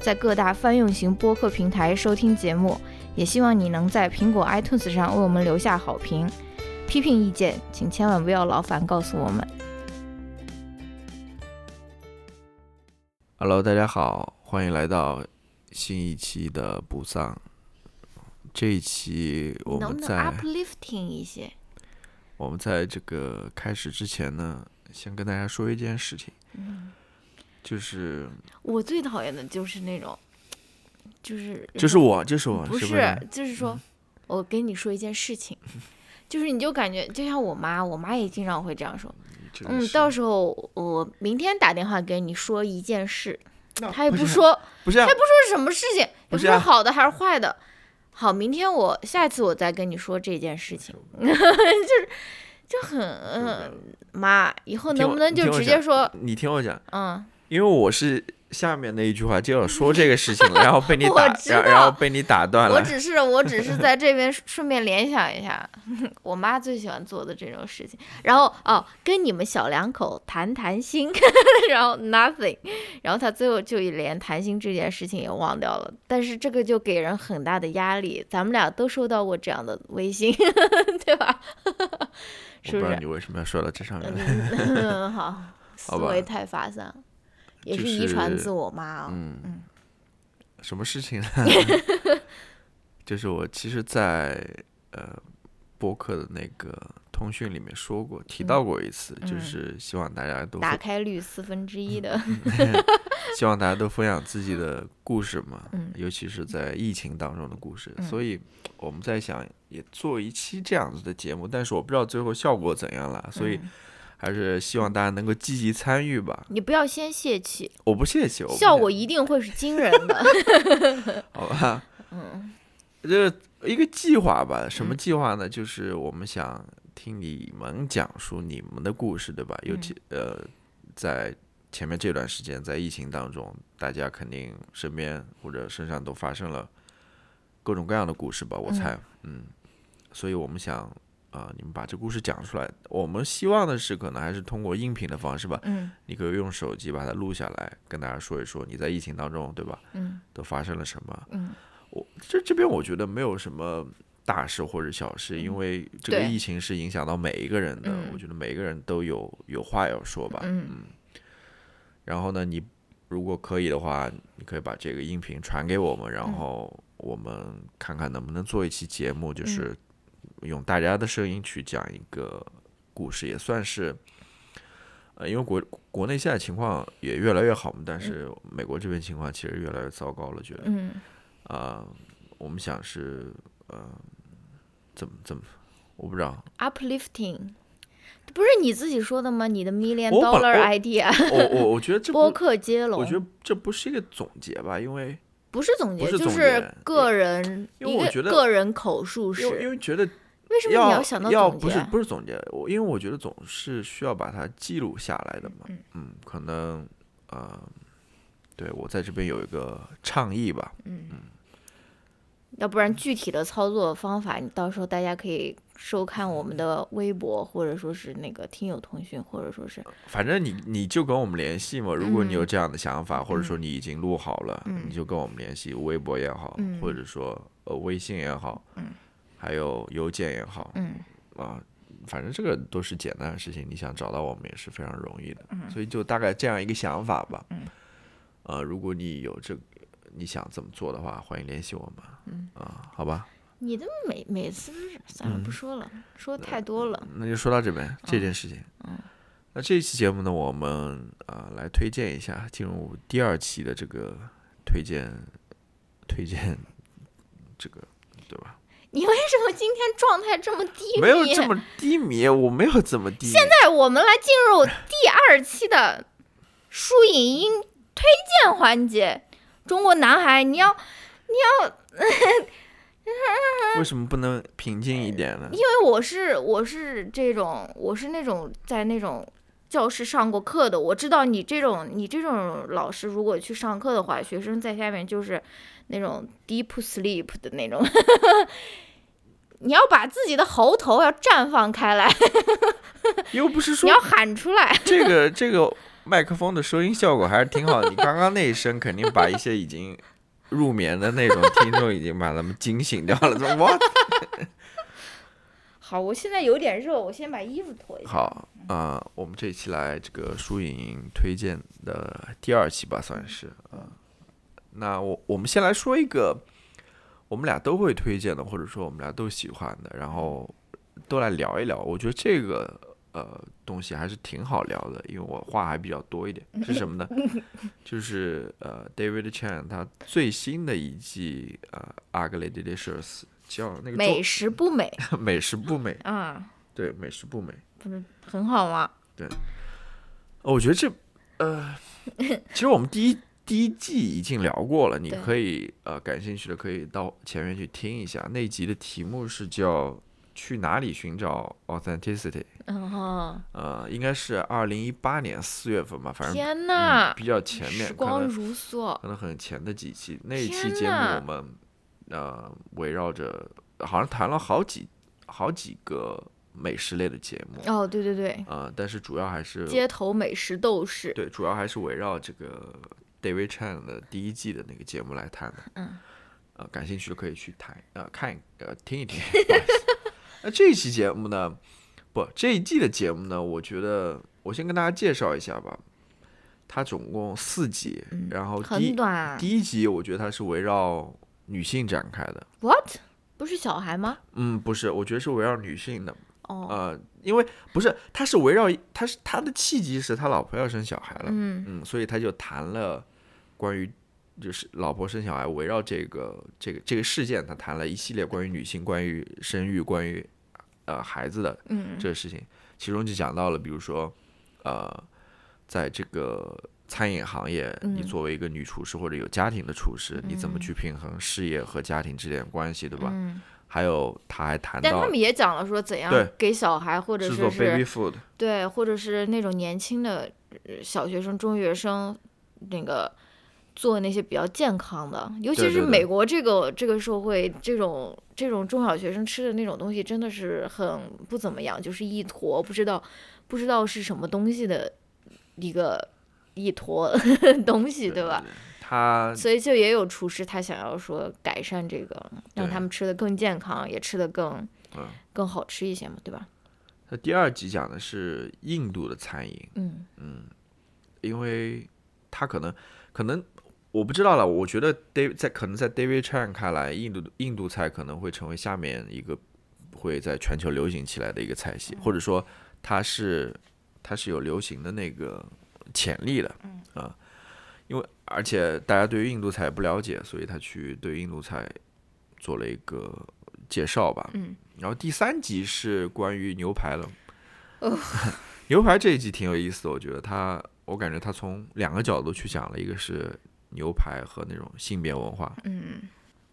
在各大泛用型播客平台收听节目，也希望你能在苹果 iTunes 上为我们留下好评。批评意见，请千万不要劳烦告诉我们。Hello，大家好，欢迎来到新一期的不丧。这一期我们在 uplifting 一些。我们在这个开始之前呢，先跟大家说一件事情。嗯。就是我最讨厌的就是那种，就是就是我就是我不是就是说，我跟你说一件事情，就是你就感觉就像我妈，我妈也经常会这样说，嗯，到时候我明天打电话给你说一件事，她也不说，不是，不说是什么事情，也不说好的还是坏的，好，明天我下一次我再跟你说这件事情，就是就很妈，以后能不能就直接说？你听我讲，嗯。因为我是下面那一句话就要说这个事情了，然后被你 打，然然后被你打断了。我只是我只是在这边顺便联想一下，我妈最喜欢做的这种事情。然后哦，跟你们小两口谈谈心，然后 nothing，然后他最后就连谈心这件事情也忘掉了。但是这个就给人很大的压力，咱们俩都收到过这样的微信，对吧？是不是？你为什么要说到这上面？嗯，好，思维太发散。也是遗传自我妈啊。嗯嗯，什么事情呢？就是我其实，在呃播客的那个通讯里面说过，提到过一次，就是希望大家都打开率四分之一的，希望大家都分享自己的故事嘛，尤其是在疫情当中的故事。所以我们在想，也做一期这样子的节目，但是我不知道最后效果怎样了，所以。还是希望大家能够积极参与吧。你不要先泄气，我不泄气，效果一定会是惊人的。好吧，嗯，这一个计划吧，什么计划呢？就是我们想听你们讲述你们的故事，对吧？尤其呃，在前面这段时间，在疫情当中，大家肯定身边或者身上都发生了各种各样的故事吧？我猜，嗯，所以我们想。啊，你们把这故事讲出来。我们希望的是，可能还是通过音频的方式吧。嗯，你可以用手机把它录下来，跟大家说一说你在疫情当中，对吧？嗯，都发生了什么？嗯，我这这边我觉得没有什么大事或者小事，因为这个疫情是影响到每一个人的。我觉得每一个人都有有话要说吧。嗯，然后呢，你如果可以的话，你可以把这个音频传给我们，然后我们看看能不能做一期节目，就是。用大家的声音去讲一个故事，也算是，呃，因为国国内现在情况也越来越好嘛，但是美国这边情况其实越来越糟糕了，觉得，嗯，啊，我们想是，呃，怎么怎么，我不知道，uplifting，不是你自己说的吗？你的 million dollar idea，我我我觉得这 播客接龙，我觉得这不是一个总结吧，因为不是总结，就是个人，因为我觉得个人口述是，因为觉得。为什么你要想到要不是不是总结？我因为我觉得总是需要把它记录下来的嘛。嗯，可能呃，对我在这边有一个倡议吧。嗯嗯，要不然具体的操作方法，你到时候大家可以收看我们的微博，或者说是那个听友通讯，或者说是，反正你你就跟我们联系嘛。如果你有这样的想法，或者说你已经录好了，你就跟我们联系，微博也好，或者说呃微信也好。嗯。还有邮件也好，嗯。啊，反正这个都是简单的事情，你想找到我们也是非常容易的，嗯，所以就大概这样一个想法吧，嗯，呃，如果你有这个你想怎么做的话，欢迎联系我们，嗯。啊，好吧，你的每每次算了不说了，说太多了，那就说到这边这件事情，嗯，那这一期节目呢，我们啊来推荐一下，进入第二期的这个推荐推荐这个？你为什么今天状态这么低迷？没有这么低迷，我没有这么低。现在我们来进入第二期的书影音推荐环节。中国男孩，你要你要，为什么不能平静一点呢？因为我是我是这种我是那种在那种教室上过课的，我知道你这种你这种老师如果去上课的话，学生在下面就是那种 deep sleep 的那种，你要把自己的喉头要绽放开来，又不是说你要喊出来。这个这个麦克风的收音效果还是挺好的。你刚刚那一声肯定把一些已经入眠的那种听众已经把他们惊醒掉了。怎么？好，我现在有点热，我先把衣服脱一下。好啊、我们这一期来这个书影推荐的第二期吧，算是啊、那我我们先来说一个我们俩都会推荐的，或者说我们俩都喜欢的，然后都来聊一聊。我觉得这个呃东西还是挺好聊的，因为我话还比较多一点。是什么呢？就是呃 David Chan 他最新的一季呃《Ugly Delicious》叫那个美食不美 美食不美，啊，对，美食不美。不是很好吗？对我觉得这，呃，其实我们第一第一季已经聊过了，你可以呃感兴趣的可以到前面去听一下。那集的题目是叫“去哪里寻找 authenticity”，嗯哼，呃，应该是二零一八年四月份吧，反正天嗯呐，比较前面，时光如梭，可能很前的几期。那一期节目我们呃围绕着好像谈了好几好几个美食类的节目，哦，对对对，呃，但是主要还是街头美食斗士，对，主要还是围绕这个 David Chan 的第一季的那个节目来谈的。嗯，呃，感兴趣的可以去谈呃看一呃听一听。那这一期节目呢，不这一季的节目呢，我觉得我先跟大家介绍一下吧。它总共四集，然后第很一短。第一集我觉得它是围绕女性展开的。What？不是小孩吗？嗯，不是，我觉得是围绕女性的。哦，呃，因为不是，他是围绕他是他的契机是他老婆要生小孩了，嗯嗯，所以他就谈了关于就是老婆生小孩，围绕这个这个这个事件，他谈了一系列关于女性、关于生育、关于呃孩子的嗯这个事情，其中就讲到了，比如说呃，在这个餐饮行业，你嗯作为一个女厨师或者有家庭的厨师，你怎么嗯去平衡事业和家庭之间的关系，对吧？嗯，还有他还谈到但他们也讲了说怎样给小孩或者是 baby food，对，或者是那种年轻的呃小学生、中学生那个。做那些比较健康的，尤其是美国这个这个社会，这种这种中小学生吃的那种东西真的是很不怎么样，就是一坨不知道不知道是什么东西的一个一坨 东西，对吧？他所以就也有厨师他想要说改善这个，让他们吃的更健康，也吃的更嗯更好吃一些嘛，对吧？那第二集讲的是印度的餐饮，嗯因为他可能可能我不知道了，我觉得 David 在可能在 David Chan 看来，印度印度菜可能会成为下面一个会在全球流行起来的一个菜系，或者说它是它是有流行的那个潜力的，啊，因为而且大家对于印度菜不了解，所以他去对印度菜做了一个介绍吧，嗯，然后第三集是关于牛排了。牛排这一集挺有意思的，我觉得他，我感觉他从两个角度去讲了，一个是牛排和那种性别文化，嗯。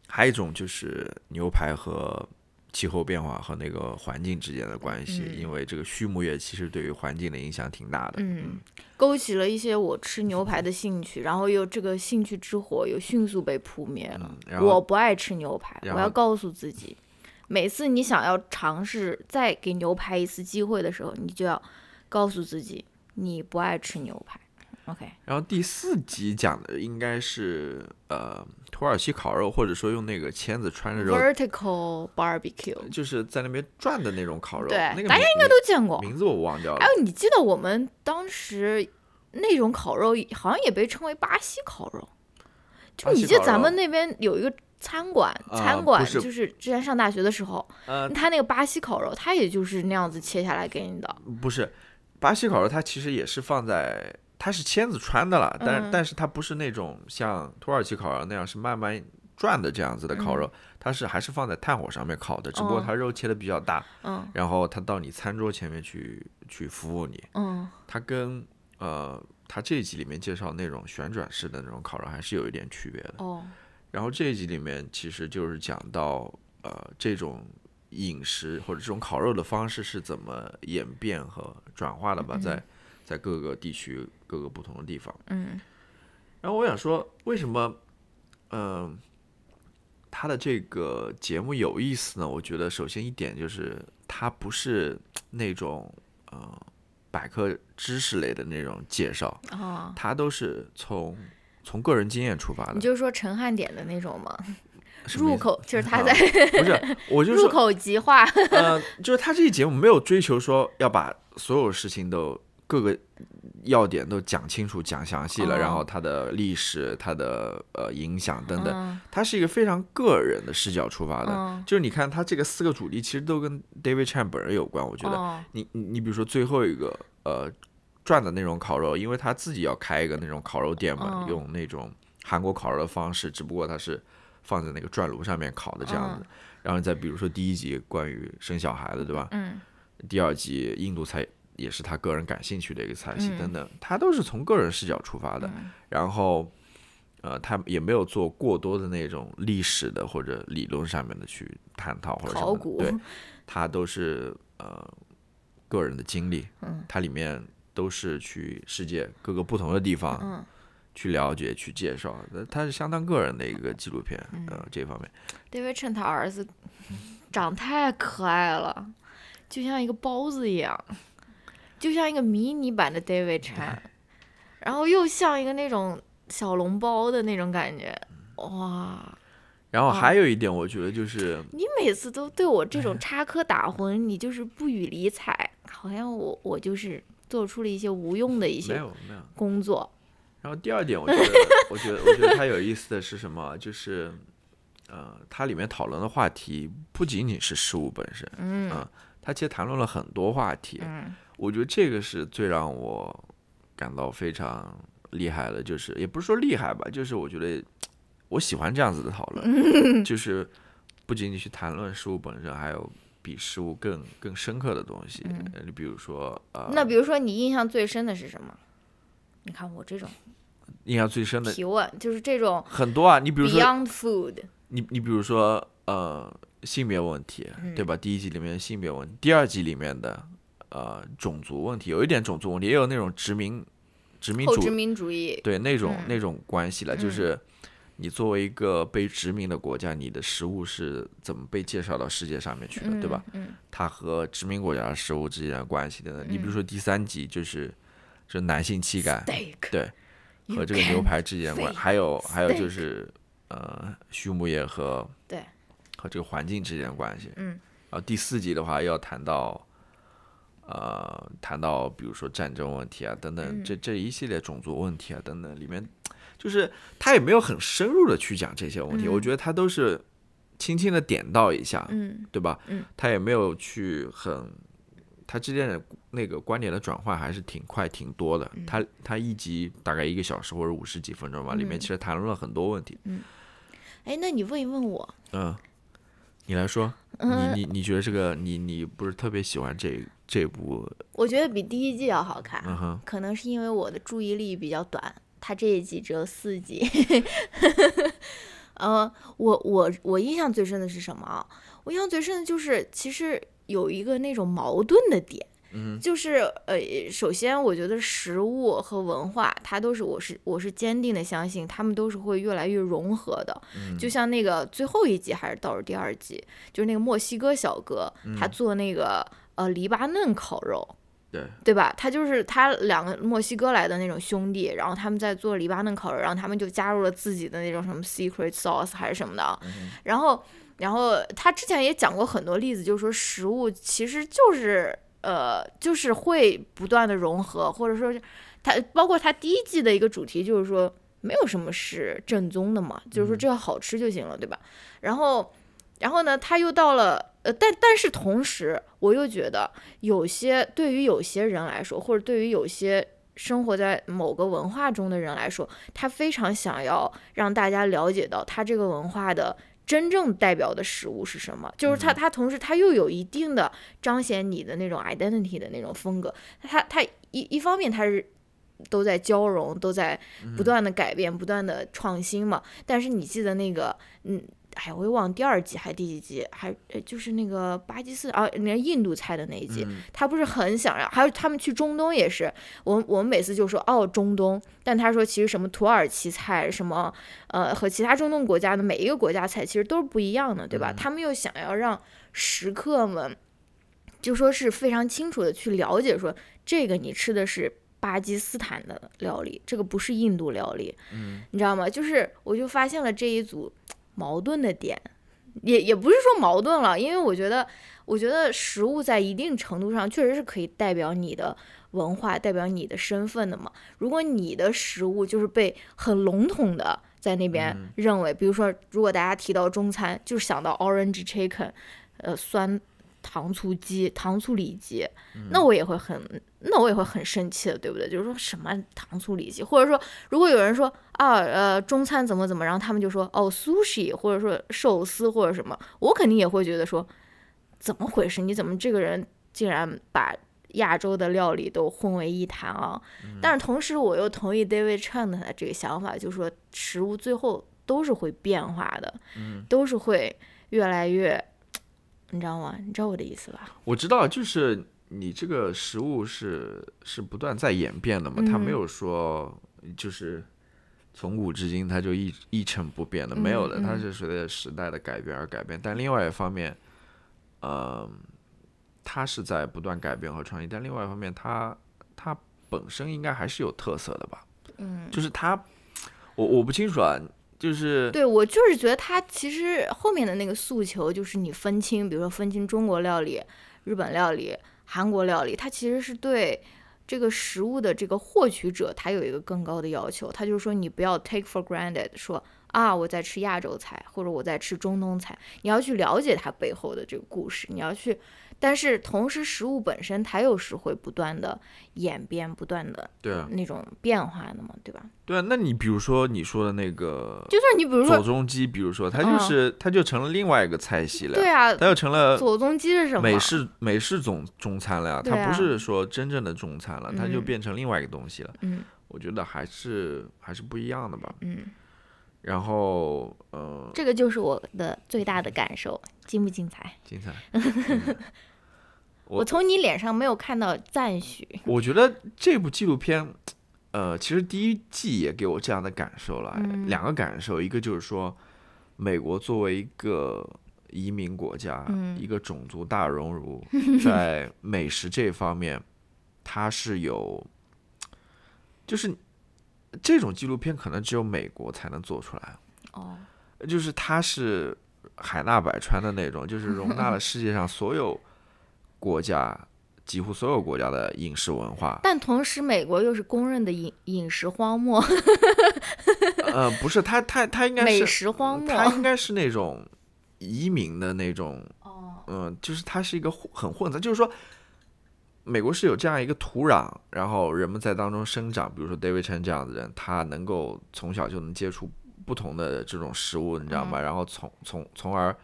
还有一种就是牛排和气候变化和那个环境之间的关系，嗯因为这个畜牧业其实对于环境的影响挺大的。嗯，勾起了一些我吃牛排的兴趣，然后又这个兴趣之火又迅速被扑灭了。嗯我不爱吃牛排，我要告诉自己，每次你想要尝试再给牛排一次机会的时候，你就要告诉自己你不爱吃牛排。OK，然后第四集讲的应该是呃土耳其烤肉，或者说用那个签子穿着肉，Vertical barbecue，就是在那边转的那种烤肉。对那个大家应该都见过。名字我忘掉了还。有，你记得我们当时那种烤肉好像也被称为巴西烤肉，就你记得咱们那边有一个餐馆，啊餐馆就是之前上大学的时候，呃，他那个巴西烤肉，他也就是那样子切下来给你的。不是，巴西烤肉它其实也是放在，它是签子穿的了，但、嗯。但是它不是那种像土耳其烤肉那样是慢慢转的这样子的烤肉，它是还是放在炭火上面烤的，只不过它肉切的比较大，嗯。然后它到你餐桌前面去去服务你，嗯。它跟呃它这一集里面介绍那种旋转式的那种烤肉还是有一点区别的。哦，然后这一集里面其实就是讲到呃这种饮食或者这种烤肉的方式是怎么演变和转化的吧，在在各个地区各个不同的地方。嗯然后我想说，为什么嗯、他的这个节目有意思呢？我觉得首先一点就是它不是那种呃百科知识类的那种介绍，哦，它都是从从个人经验出发的。你就是说陈汉典的那种吗？入口就是他啊在不是，我 就入口即化。呃，就是他这期节目没有追求说要把所有事情都各个要点都讲清楚、讲详细了，哦然后它的历史、它的呃影响等等，嗯它是一个非常个人的视角出发的。嗯就是你看它这个四个主题其实都跟 David Chan 本人有关，我觉得。哦你你你比如说最后一个呃转的那种烤肉，因为他自己要开一个那种烤肉店嘛，嗯用那种韩国烤肉的方式，只不过它是放在那个转炉上面烤的这样子。嗯然后再比如说第一集关于生小孩的，对吧？嗯第二集印度菜也是他个人感兴趣的一个菜系嗯。等等，他都是从个人视角出发的。嗯。然后呃，他也没有做过多的那种历史的或者理论上面的去探讨或者考古。对，他都是呃个人的经历，嗯。它里面都是去世界各个不同的地方嗯。去了解、去介绍，那它是相当个人的一个纪录片，嗯。呃，这方面。，David Chen 他儿子长太可爱了，就像一个包子一样，就像一个迷你版的 David Chan，然后又像一个那种小笼包的那种感觉，哇！然后哦还有一点，我觉得就是你每次都对我这哎种插科打诨，你就是不予理睬，好像我我就是做出了一些无用的一没些。工作。然后第二点，我觉得，我觉得，我觉得它有意思的是什么？就是，呃，它里面讨论的话题不仅仅是事物本身，嗯啊它其实谈论了很多话题。嗯我觉得这个是最让我感到非常厉害的，就是也不是说厉害吧，就是我觉得我喜欢这样子的讨论，就是不仅仅去谈论事物本身，还有比事物更更深刻的东西。呃你比如说，呃，那比如说你印象最深的是什么？你看我这种印象最深的提问，就是这种很多啊，你比如说 Beyond Food，你你比如说呃性别问题，对吧？第一集里面的性别问题，第二集里面的呃种族问题，有一点种族问题，也有那种殖民殖民主后殖民主义，对那种、嗯。那种关系了，就是你作为一个被殖民的国家，你的食物是怎么被介绍到世界上面去的，对吧？嗯。它和殖民国家的食物之间的关系等等。你比如说第三集就是就男性气概对，和这个牛排之间的关还有还有就是呃畜牧业和对。和这个环境之间的关系。嗯，然后第四集的话要谈到呃谈到比如说战争问题啊等等，嗯。这这一系列种族问题啊等等，里面就是他也没有很深入的去讲这些问题，嗯。我觉得他都是轻轻的点到一下，嗯。对吧？嗯。他也没有去很，他之间的那个观点的转换还是挺快挺多的。嗯。他他一集大概一个小时或者五十几分钟吧，里面嗯其实谈论了很多问题。哎，那你问一问我，嗯，你来说，嗯你你你觉得这个你你不是特别喜欢这这部？我觉得比第一季要好看，嗯，可能是因为我的注意力比较短，它这一季只有四集。呃，我我我印象最深的是什么啊？我印象最深的就是其实有一个那种矛盾的点，嗯就是呃，首先我觉得食物和文化，它都是我是我是坚定的相信，他们都是会越来越融合的。嗯就像那个最后一集还是倒数第二集，就是那个墨西哥小哥，嗯他做那个呃黎巴嫩烤肉。对，对吧？他就是他两个墨西哥来的那种兄弟，然后他们在做黎巴嫩烤肉，然后他们就加入了自己的那种什么 secret sauce 还是什么的啊。然后，然后他之前也讲过很多例子，就是说食物其实就是呃，就是会不断的融合，或者说是他包括他第一季的一个主题就是说没有什么是正宗的嘛，就是说只要好吃就行了，对吧？然后，然后呢，他又到了。呃，但但是同时，我又觉得有些对于有些人来说，或者对于有些生活在某个文化中的人来说，他非常想要让大家了解到他这个文化的真正代表的食物是什么。就是他，他同时他又有一定的彰显你的那种 identity 的那种风格。他他一一方面他是都在交融，都在不断的改变，不断的创新嘛。但是你记得那个，嗯。哎，我也忘第二集还是第几集，还就是那个巴基斯坦啊，那印度菜的那一集，他不是很想让，还有他们去中东也是，我我们每次就说哦中东，但他说其实什么土耳其菜什么，呃和其他中东国家的每一个国家菜其实都是不一样的，对吧？他们又想要让食客们就说是非常清楚的去了解，说这个你吃的是巴基斯坦的料理，这个不是印度料理，嗯，你知道吗？就是我就发现了这一组。矛盾的点，也也不是说矛盾了，因为我觉得，我觉得食物在一定程度上确实是可以代表你的文化，代表你的身份的嘛。如果你的食物就是被很笼统的在那边认为，比如说，如果大家提到中餐，就是想到 orange chicken，呃，酸。糖醋鸡、糖醋里脊，那我也会很，那我也会很生气的，对不对？就是说什么糖醋里脊，或者说如果有人说啊，呃，中餐怎么怎么，然后他们就说哦，sushi，或者说寿司或者什么，我肯定也会觉得说怎么回事？你怎么这个人竟然把亚洲的料理都混为一谈啊？但是同时我又同意 David Chan 的这个想法，就是说食物最后都是会变化的，都是会越来越。你知道吗？你知道我的意思吧？我知道，就是你这个食物是是不断在演变的嘛，它没有说就是从古至今它就一一成不变的，没有的，它是随着时代的改变而改变。但另外一方面，呃，它是在不断改变和创新，但另外一方面，它它本身应该还是有特色的吧？嗯，就是它，我我不清楚啊。就是对我就是觉得他其实后面的那个诉求就是你分清，比如说分清中国料理、日本料理、韩国料理，他其实是对这个食物的这个获取者，他有一个更高的要求。他就是说你不要 take for granted，说啊我在吃亚洲菜或者我在吃中东菜，你要去了解它背后的这个故事，你要去。但是同时，食物本身它又是会不断的演变、不断的对啊那种变化的嘛，对吧？对啊，那你比如说你说的那个，就算你比如说左宗基，比如说它就是它就成了另外一个菜系了，对啊，它又成了左宗基是什么？美式美式总中餐了呀，它不是说真正的中餐了，它就变成另外一个东西了。嗯，我觉得还是还是不一样的吧。嗯，然后呃，这个就是我的最大的感受，精不精彩？精彩。我从你脸上没有看到赞许。我觉得这部纪录片，呃，其实第一季也给我这样的感受了，两个感受，一个就是说，美国作为一个移民国家，一个种族大熔炉，在美食这方面，它是有，就是这种纪录片可能只有美国才能做出来。哦，就是它是海纳百川的那种，就是容纳了世界上所有。国家几乎所有国家的饮食文化，但同时美国又是公认的饮饮食荒漠。呃，不是，他他他应该是美食荒漠，他应该是那种移民的那种。哦，嗯，就是它是一个很混杂，就是说，美国是有这样一个土壤，然后人们在当中生长。比如说 David Chen 这样的人，他能够从小就能接触不同的这种食物，你知道吗？然后从从从而，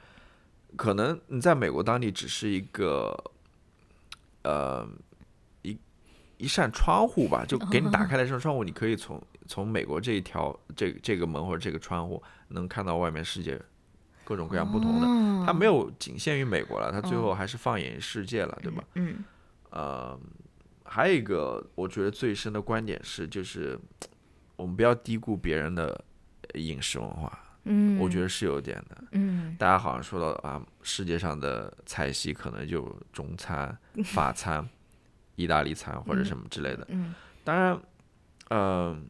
可能你在美国当地只是一个。呃，一一扇窗户吧，就给你打开了一扇窗户，你可以从从美国这一条这这个门或者这个窗户，能看到外面世界各种各样不同的。它没有仅限于美国了，它最后还是放眼世界了，对吧？嗯。呃，还有一个我觉得最深的观点是，就是我们不要低估别人的饮食文化。嗯，我觉得是有点的。嗯，大家好像说到啊，世界上的菜系可能就中餐、法餐、意大利餐或者什么之类的。嗯，当然，嗯。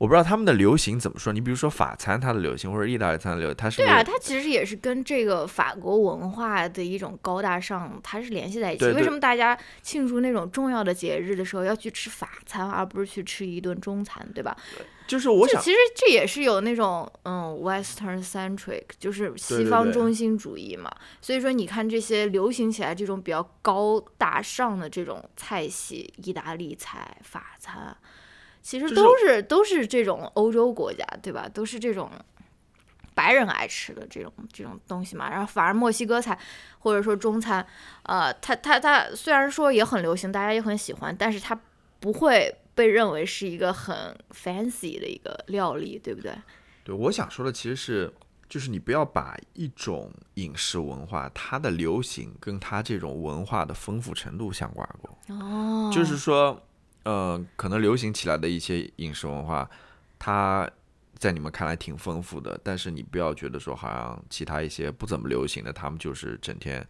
我不知道他们的流行怎么说。你比如说法餐，它的流行或者意大利餐的流，它是对啊，它其实也是跟这个法国文化的一种高大上，它是联系在一起。为什么大家庆祝那种重要的节日的时候要去吃法餐，而不是去吃一顿中餐，对吧？就是我想，其实这也是有那种嗯，Western centric，就是西方中心主义嘛。所以说，你看这些流行起来这种比较高大上的这种菜系，意大利菜、法餐。其实都是都是这种欧洲国家，对吧？都是这种白人爱吃的这种这种东西嘛。然后反而墨西哥菜或者说中餐，呃，它它它虽然说也很流行，大家也很喜欢，但是它不会。被认为是一个很 fancy 的一个料理，对不对？对，我想说的其实是，就是你不要把一种饮食文化它的流行跟它这种文化的丰富程度相挂钩。哦，就是说，呃，可能流行起来的一些饮食文化，它在你们看来挺丰富的，但是你不要觉得说，好像其他一些不怎么流行的，他们就是整天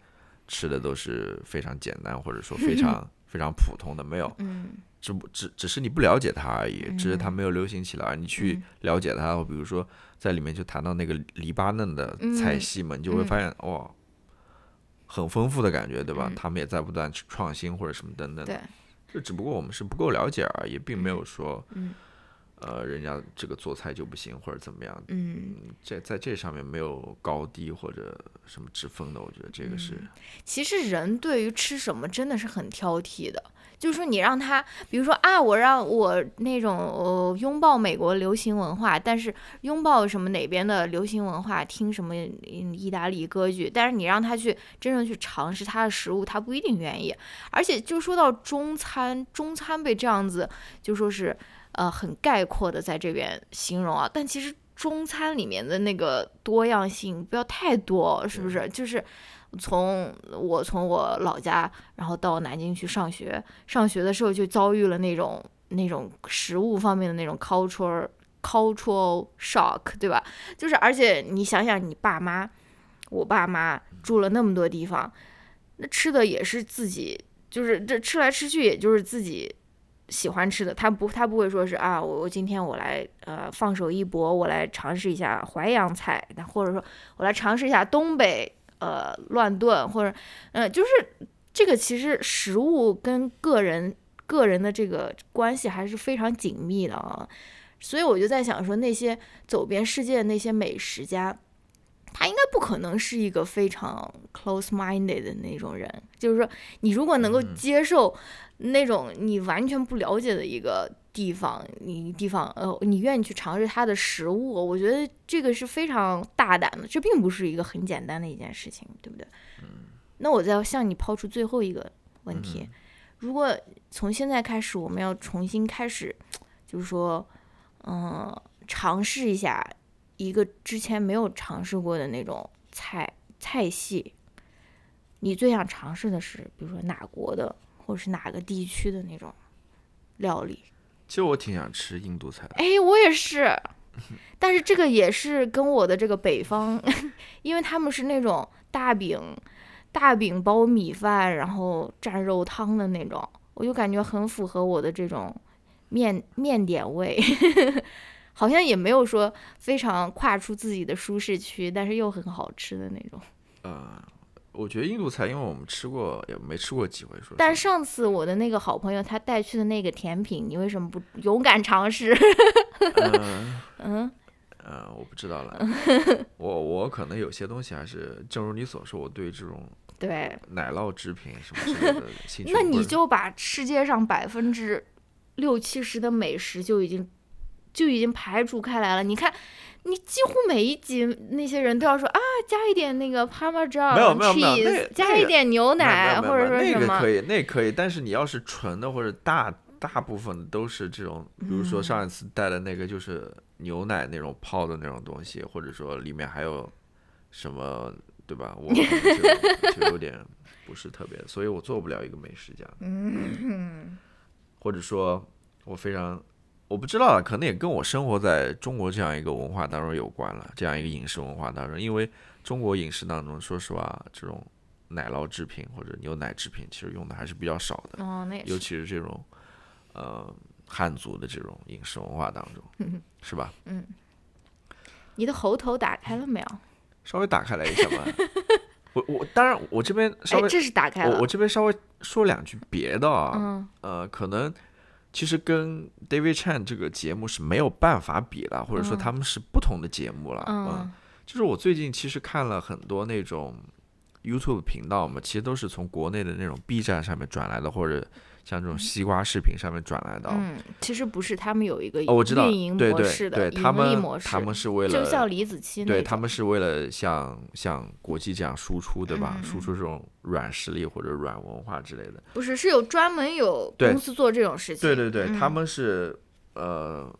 吃的都是非常简单，或者说非常 非常普通的，没有。嗯只不只只是你不了解它而已，只是它嗯没有流行起来。你去嗯了解它，比如说在里面就谈到那个黎巴嫩的菜嗯系嘛，你就会嗯发现哇，很丰富的感觉，对吧？嗯他们也在不断去创新或者什么等等这只不过我们是不够了解而已，并没有说嗯呃人家这个做菜就不行或者怎么样。嗯，这在这上面没有高低或者什么之分的，我觉得这个是嗯其实人对于吃什么真的是很挑剔的。就是说，你让他，比如说啊，我让我那种呃拥抱美国流行文化，但是拥抱什么哪边的流行文化，听什么嗯意大利歌剧，但是你让他去真正去尝试他的食物，他不一定愿意。而且就说到中餐，中餐被这样子就说是呃很概括的在这边形容啊，但其实中餐里面的那个多样性不要太多，是不是？就是从我从我老家，然后到南京去上学，上学的时候就遭遇了那种那种食物方面的那种 cultural cultural shock，对吧？就是而且你想想，你爸妈，我爸妈住了那么多地方，那吃的也是自己，就是这吃来吃去也就是自己。喜欢吃的，他不，他不会说是啊，我我今天我来呃放手一搏，我来尝试一下淮扬菜，那或者说我来尝试一下东北呃乱炖，或者呃就是这个其实食物跟个人个人的这个关系还是非常紧密的啊，所以我就在想说，那些走遍世界的那些美食家，他应该不可能是一个非常 close-minded 的那种人，就是说，你如果能够嗯。接受那种你完全不了解的一个地方，你地方呃，你愿意去尝试它的食物，我觉得这个是非常大胆的，这并不是一个很简单的一件事情，对不对？那我再向你抛出最后一个问题：如果从现在开始，我们要重新开始，就是说，嗯、尝试一下一个之前没有尝试过的那种菜菜系，你最想尝试的是，比如说哪国的，或者是哪个地区的那种料理？其实我挺想吃印度菜的。哎，我也是，但是这个也是跟我的这个北方，因为他们是那种大饼、大饼包米饭，然后蘸肉汤的那种，我就感觉很符合我的这种面面点味，好像也没有说非常跨出自己的舒适区，但是又很好吃的那种。呃，我觉得印度菜，因为我们吃过，也没吃过几回，说但上次我的那个好朋友他带去的那个甜品，你为什么不勇敢尝试？嗯嗯呃，我不知道了。我我可能有些东西还是，正如你所说，我对这种对，奶酪制品什么之类的 兴趣那你就把世界上百分之六七十的美食就已经就已经排除开来了。你看，你几乎每一集那些人都要说啊，加一点那个 parmesan 没有没有没有 cheese，那加一点牛奶，没有或者没有没有说什么那个可以，那个可以，但是你要是纯的或者大大部分的都是这种，比如说上一次带的那个就是牛奶那种泡的那种东西，或者说里面还有什么，对吧？我就就有点不是特别，所以我做不了一个美食家。嗯，或者说我非常我不知道啊，可能也跟我生活在中国这样一个文化当中有关了，这样一个饮食文化当中，因为中国饮食当中，说实话，这种奶酪制品或者牛奶制品其实用的还是比较少的，哦，那也尤是，其是这种呃汉族的这种饮食文化当中，是吧？嗯你的喉头打开了没有？稍微打开来一下吧。我我当然我这边稍哎，微这是打开了我我。这边稍微说两句别的啊，嗯呃，可能其实跟 David Chan 这个节目是没有办法比了，或者说嗯他们是不同的节目了。嗯就是我最近其实看了很多那种 YouTube 频道嘛，其实都是从国内的那种 B 站上面转来的，或者像这种西瓜视频上面转来的。嗯，其实不是，他们有一个运营对对模式的对，他盈利模式，们他们是为了就像李子柒那种对他们是为了像像国际这样输出，对吧？输出这种软实力或者软文化之类的。不是是有专门有公司做这种事情。对对对，他嗯们是呃，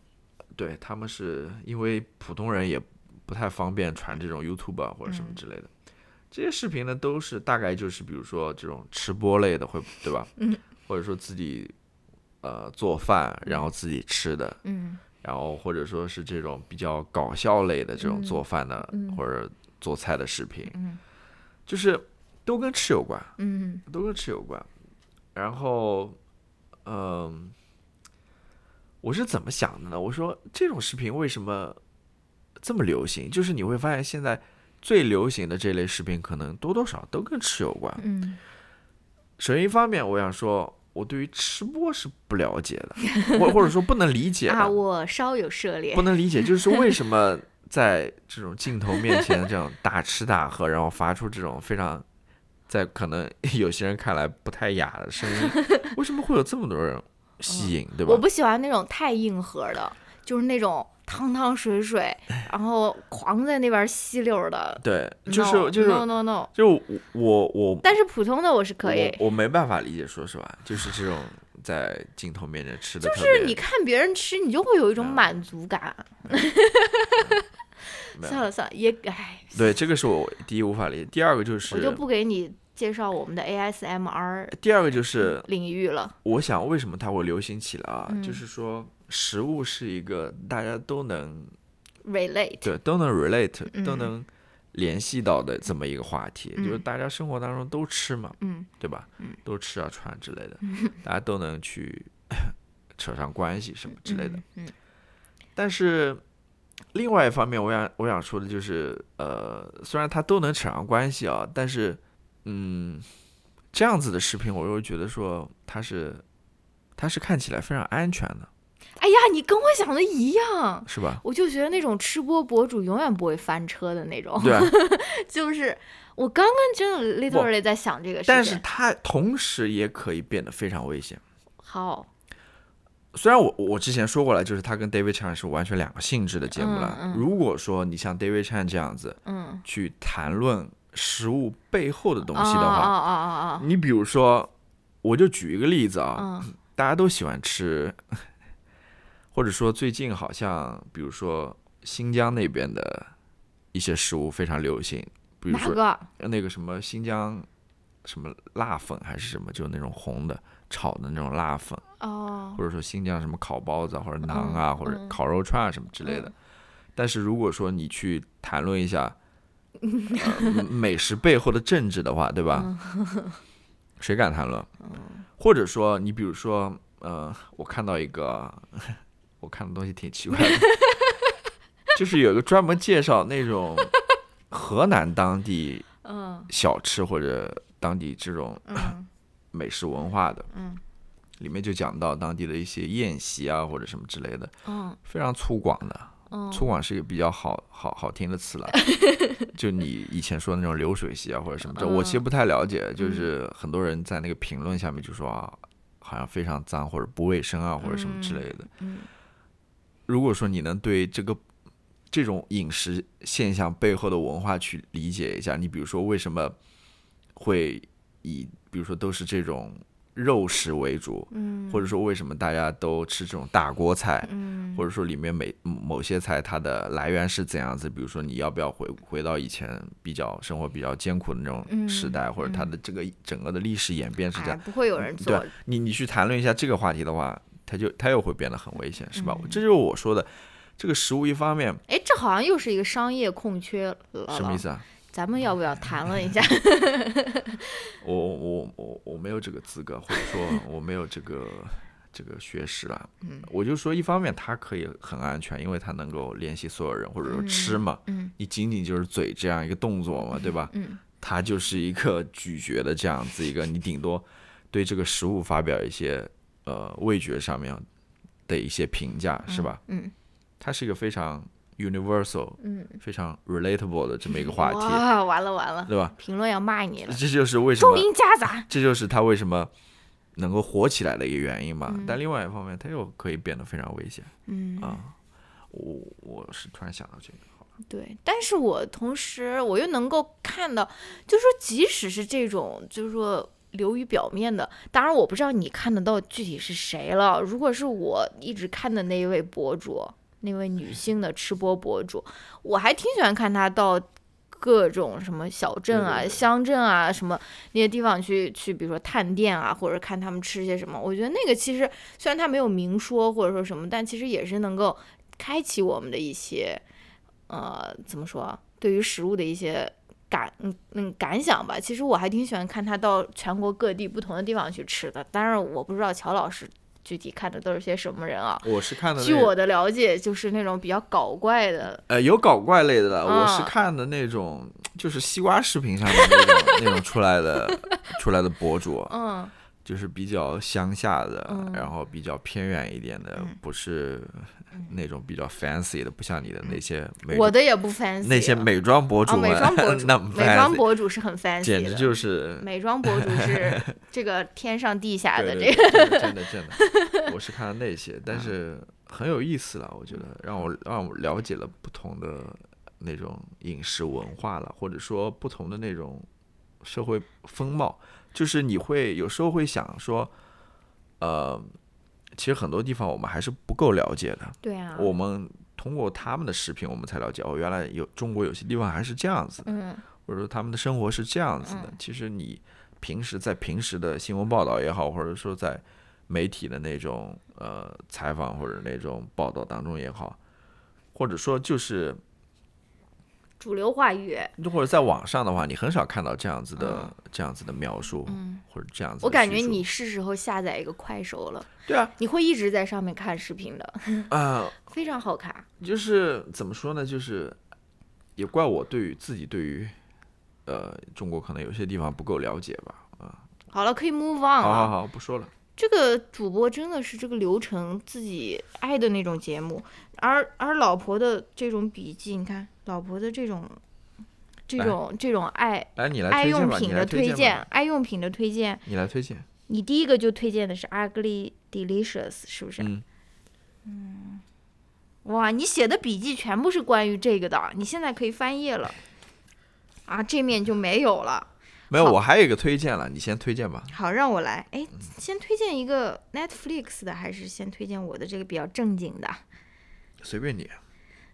对他们是因为普通人也不太方便传这种 YouTube 啊或者什么嗯之类的。这些视频呢，都是大概就是比如说这种吃播类的，会对吧？嗯。或者说自己呃做饭，然后自己吃的，嗯然后或者说是这种比较搞笑类的这种嗯做饭的、嗯或者做菜的视频，嗯就是都跟吃有关，嗯都跟吃有关。然后，嗯，我是怎么想的呢？我说这种视频为什么这么流行？就是你会发现现在最流行的这类视频，可能多多少少都跟吃有关。嗯首先一方面，我想说，我对于吃播是不了解的，或或者说不能理解的。啊，我稍有涉猎 不。能理解，就是为什么在这种镜头面前这样大吃大喝，然后发出这种非常在可能有些人看来不太雅的声音，为什么会有这么多人吸引，对吧我？不喜欢那种太硬核的，就是那种汤汤水水，然后狂在那边吸溜的。对，就是就是 no no no。就我我我但是普通的我是可以，我我没办法理解，说实话，就是这种在镜头面前吃的，就是你看别人吃，你就会有一种嗯满足感。算了算了，也唉，对这个是我第一无法理解，第二个就是我就不给你介绍我们的 ASMR 第二个就是领域了。我想为什么它会流行起来啊？嗯就是说食物是一个大家都能 relate，对，都能 relate，、嗯。都能联系到的这么一个话题，嗯就是大家生活当中都吃嘛，嗯对吧？嗯。都吃啊穿之类的，大家都能去 扯上关系什么之类的。嗯，嗯。但是另外一方面，我想我想说的就是，呃，虽然它都能扯上关系啊，但是，嗯，这样子的视频，我又觉得说它是它是看起来非常安全的，哎呀，你跟我想的一样。是吧？我就觉得那种吃播博主永远不会翻车的那种，对啊，就是我刚刚真的 literally 在想这个事情。但是它同时也可以变得非常危险。好，虽然我我之前说过了，就是他跟 David Chan 是完全两个性质的节目了。嗯嗯如果说你像 David Chan 这样子嗯，去谈论食物背后的东西的啊话，啊啊啊你比如说，我就举一个例子啊，啊！嗯大家都喜欢吃，或者说最近好像，比如说新疆那边的一些食物非常流行，比如说？那个什么新疆什么辣粉还是什么，就是那种红的炒的那种辣粉。哦，或者说新疆什么烤包子啊，或者馕啊，嗯或者嗯烤肉串啊什么之类的。但是如果说你去谈论一下、呃、美食背后的政治的话，对吧？谁敢谈论？或者说你比如说，呃，我看到一个，我看的东西挺奇怪的，就是有一个专门介绍那种河南当地嗯小吃或者当地这种嗯 美食文化的。嗯里面就讲到当地的一些宴席啊，或者什么之类的，嗯非常粗犷的。嗯，粗犷是一个比较好好好听的词了，就你以前说的那种流水席啊，或者什么，这我其实不太了解。就是很多人在那个评论下面就说啊，好像非常脏或者不卫生啊，或者什么之类的。嗯如果说你能对这个这种饮食现象背后的文化去理解一下，你比如说为什么会以比如说都是这种肉食为主，嗯，或者说为什么大家都吃这种大锅菜，嗯或者说里面每某些菜它的来源是怎样子？比如说你要不要回回到以前比较生活比较艰苦的那种时代，或者它的这个整个的历史演变是这哎，样？不会有人对。你你去谈论一下这个话题的话，它就它又会变得很危险，是吧？嗯这就是我说的，这个食物一方面哎，这好像又是一个商业空缺了。什么意？思啊？咱们要不要谈论一下？我我我我没有这个资格，或者说我没有这个这个学识啊。嗯我就说一方面它可以很安全，因为它能够联系所有人，或者说吃嘛，嗯你仅仅就是嘴这样一个动作嘛，对吧？嗯它就是一个咀嚼的这样子一个，你顶多对这个食物发表一些呃味觉上面的一些评价，是吧？嗯它是一个非常 universal、嗯，非常 relatable 的这么一个话题，哇，完了完了，对吧？评论要骂你了，这就是为什么，重音夹杂。这就是他为什么能够火起来的一个原因吧。但另外一方面，它又可以变得非常危险。嗯啊，我我是突然想到这个。对，但是我同时我又能够看到，就是说，即使是这种，就是说流于表面的，当然我不知道你看得到具体是谁了。如果是我一直看的那一位博主，那位女性的吃播博主，我还挺喜欢看她到各种什么小镇啊、乡镇啊什么那些地方去去，比如说探店啊，或者看他们吃些什么。我觉得那个其实虽然他没有明说或者说什么，但其实也是能够开启我们的一些。呃，怎么说？对于食物的一些感，嗯嗯感想吧。其实我还挺喜欢看他到全国各地不同的地方去吃的。当然，我不知道乔老师具体看的都是些什么人啊。我是看的，据我的了解，就是那种比较搞怪的。呃，有搞怪类的了。我是看的那种，就是西瓜视频上的那种那种出来的出来的博主。嗯。就是比较乡下的，然后比较偏远一点的，不是那种比较 fancy 的，不像你的那些。我的也不 fancy。那些美妆博主，美妆博主，美妆博主是很 fancy，简直就是美妆博主是 这个天上地下的这个。真的 真的，我是看了那些，但是很有意思了，我觉得让我让我了解了不同的那种饮食文化了，或者说不同的那种社会风貌。就是你会有时候会想说，呃，其实很多地方我们还是不够了解的。对啊。我们通过他们的视频，我们才了解哦，原来有中国有些地方还是这样子的。嗯。或者说他们的生活是这样子的。其实你平时在平时的新闻报道也好，或者说在媒体的那种呃采访或者那种报道当中也好，或者说就是。主流话语，或者在网上的话，你很少看到这样子的这样子的描述，或者这样子。我感觉你是时候下载一个快手了。对啊，你会一直在上面看视频的。啊，非常好看。就是怎么说呢？就是也怪我对于自己对于呃中国可能有些地方不够了解吧。啊，好了，可以 move on 好好好，不说了。这个主播真的是这个流程自己爱的那种节目，而而老婆的这种笔记，你看。老婆的这种，这种这种爱爱用品的推荐，爱用品的推荐，你来推荐。你第一个就推荐的是 Ugly Delicious，是不是？嗯。嗯。哇，你写的笔记全部是关于这个的，你现在可以翻页了。啊，这面就没有了。没有，我还有一个推荐了，你先推荐吧。好，让我来。哎，先推荐一个 Netflix 的，还是先推荐我的这个比较正经的？随便你。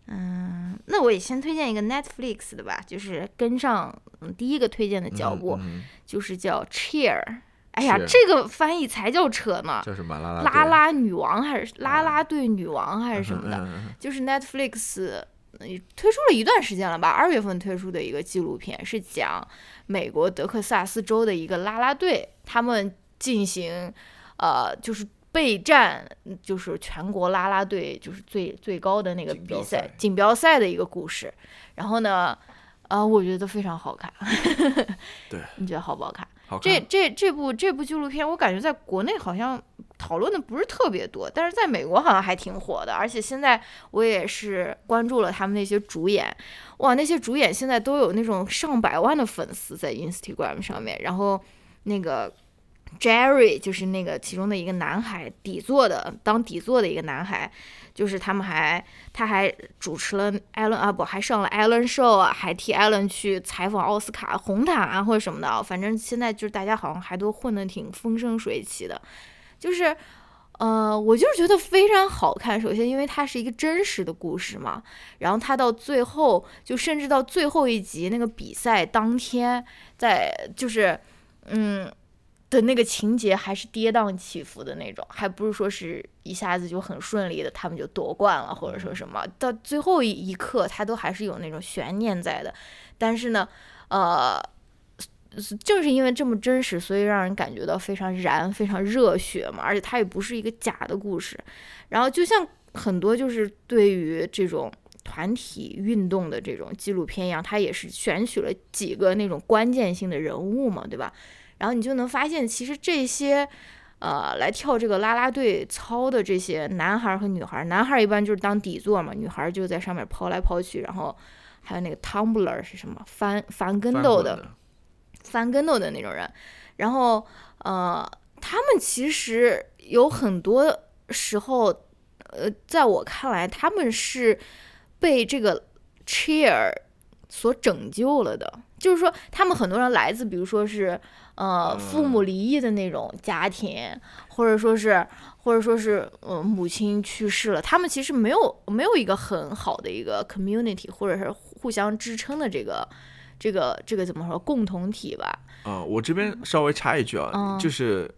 嗯，那我也先推荐一个 Netflix 的吧，就是跟上嗯第一个推荐的脚步，就是叫 Cheer。哎呀，这个翻译才叫扯呢，叫什么拉拉拉拉女王还是拉拉队女王还是什么的？就是 Netflix 推出了一段时间了吧，二月份推出的一个纪录片，是讲美国德克萨斯州的一个拉拉队，他们进行呃就是。备战就是全国啦啦队，就是最最高的那个比赛锦标赛的一个故事。然后呢，呃，我觉得非常好看。对，你觉得好不好看？好看。这这这部这部纪录片，我感觉在国内好像讨论的不是特别多，但是在美国好像还挺火的。而且现在我也是关注了他们那些主演，哇，那些主演现在都有那种上百万的粉丝在 Instagram 上面。然后那个。Jerry 就是那个其中的一个男孩，底座的当底座的一个男孩，就是他们还他还主持了艾伦啊不还上了艾伦 show 啊，还替艾伦去采访奥斯卡红毯啊或者什么的，反正现在就是大家好像还都混得挺风生水起的，就是呃我就是觉得非常好看。首先因为它是一个真实的故事嘛，然后它到最后就甚至到最后一集那个比赛当天，在就是嗯。的那个情节还是跌宕起伏的那种，还不是说是一下子就很顺利的，他们就夺冠了，或者说什么，到最后一一刻，他都还是有那种悬念在的。但是呢，呃，正是因为这么真实，所以让人感觉到非常燃、非常热血嘛。而且它也不是一个假的故事。然后就像很多就是对于这种团体运动的这种纪录片一样，它也是选取了几个那种关键性的人物嘛，对吧？然后你就能发现，其实这些，呃，来跳这个啦啦队操的这些男孩和女孩，男孩一般就是当底座嘛，女孩就在上面抛来抛去，然后还有那个 tumbler 是什么翻翻跟斗的，翻跟斗的那种人。然后，呃，他们其实有很多时候，呃，在我看来，他们是被这个 cheer 所拯救了的。就是说，他们很多人来自，比如说是呃父母离异的那种家庭，或者说是，或者说是呃母亲去世了，他们其实没有没有一个很好的一个 community，或者是互相支撑的这个这个这个怎么说共同体吧。啊，我这边稍微插一句啊，就是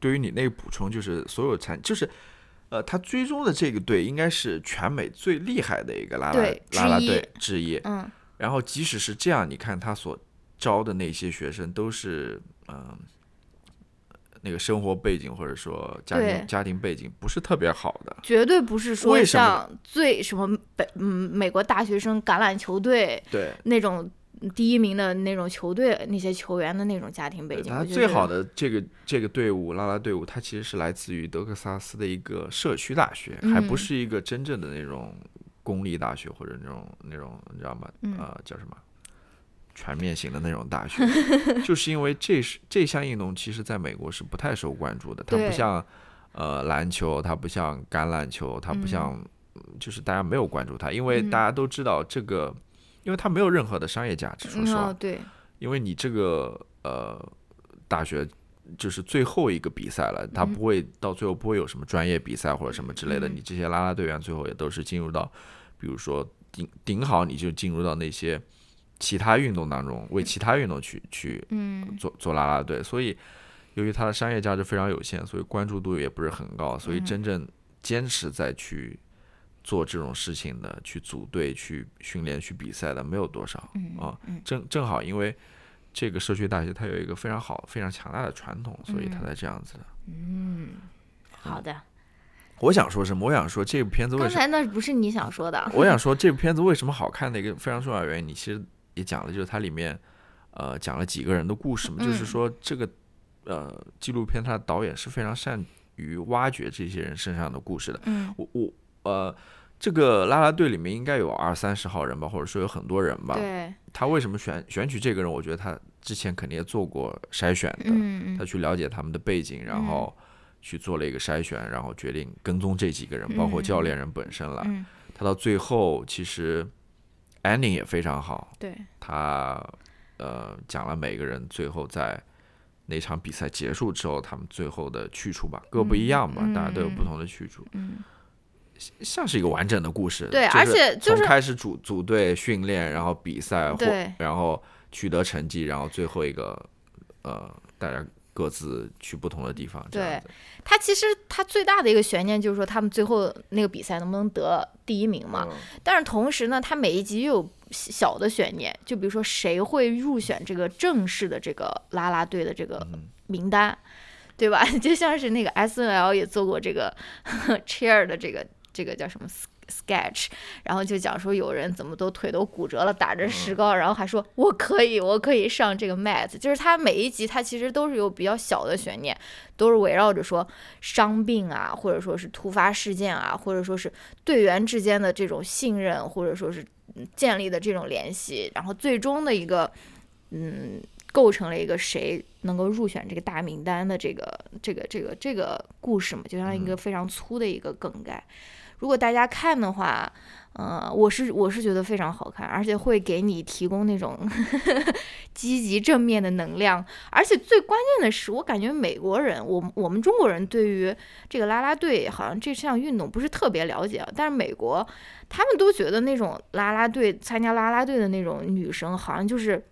对于你那个补充，就是所有参，就是呃，他追踪的这个队应该是全美最厉害的一个啦啦啦啦队之一。嗯。然后即使是这样，你看他所招的那些学生都是嗯，那个生活背景或者说家庭家庭背景不是特别好的，绝对不是说像最什么北嗯美国大学生橄榄球队对那种第一名的那种球队那些球员的那种家庭背景。他最好的这个这个队伍拉拉队伍，它其实是来自于德克萨斯的一个社区大学，还不是一个真正的那种。公立大学或者那种那种你知道吗？呃，叫什么全面型的那种大学，就是因为这是这项运动，其实在美国是不太受关注的。它不像呃篮球，它不像橄榄球，它不像就是大家没有关注它，因为大家都知道这个，因为它没有任何的商业价值。说实话，对，因为你这个呃大学。就是最后一个比赛了，它不会到最后不会有什么专业比赛或者什么之类的。你这些啦啦队员最后也都是进入到，比如说顶顶好，你就进入到那些其他运动当中，为其他运动去去做做啦啦队。所以由于它的商业价值非常有限，所以关注度也不是很高。所以真正坚持再去做这种事情的，去组队、去训练、去比赛的没有多少啊。正正好因为。这个社区大学它有一个非常好、非常强大的传统，所以它才这样子的。嗯，好的。我想说什么？我想说这部片子为什么？刚才那不是你想说的。我想说这部片子为什么好看的一个非常重要原因，你其实也讲了，就是它里面呃讲了几个人的故事嘛。就是说这个呃纪录片，它的导演是非常善于挖掘这些人身上的故事的。嗯，我我呃。这个啦啦队里面应该有二三十号人吧，或者说有很多人吧。对。他为什么选选取这个人？我觉得他之前肯定也做过筛选的。嗯他去了解他们的背景，然后去做了一个筛选，然后决定跟踪这几个人，包括教练人本身了。嗯。他到最后其实 ending 也非常好。对。他呃讲了每个人最后在那场比赛结束之后，他们最后的去处吧，各不一样吧，大家都有不同的去处。嗯。像是一个完整的故事，对，而且就是开始组组队训练，然后比赛，对，然后取得成绩，然后最后一个，呃，大家各自去不同的地方。对，他其实他最大的一个悬念就是说他们最后那个比赛能不能得第一名嘛？但是同时呢，他每一集又有小的悬念，就比如说谁会入选这个正式的这个啦啦队的这个名单，对吧？就像是那个 S N L 也做过这个 Cheer 的这个。这个叫什么 sketch，然后就讲说有人怎么都腿都骨折了，打着石膏，然后还说我可以，我可以上这个 mat，就是他每一集他其实都是有比较小的悬念，都是围绕着说伤病啊，或者说是突发事件啊，或者说是队员之间的这种信任，或者说是建立的这种联系，然后最终的一个嗯，构成了一个谁能够入选这个大名单的这个这个这个这个故事嘛，就像一个非常粗的一个梗概。如果大家看的话，呃，我是我是觉得非常好看，而且会给你提供那种 积极正面的能量。而且最关键的是，我感觉美国人，我我们中国人对于这个啦啦队好像这项运动不是特别了解，但是美国他们都觉得那种啦啦队参加啦啦队的那种女生，好像就是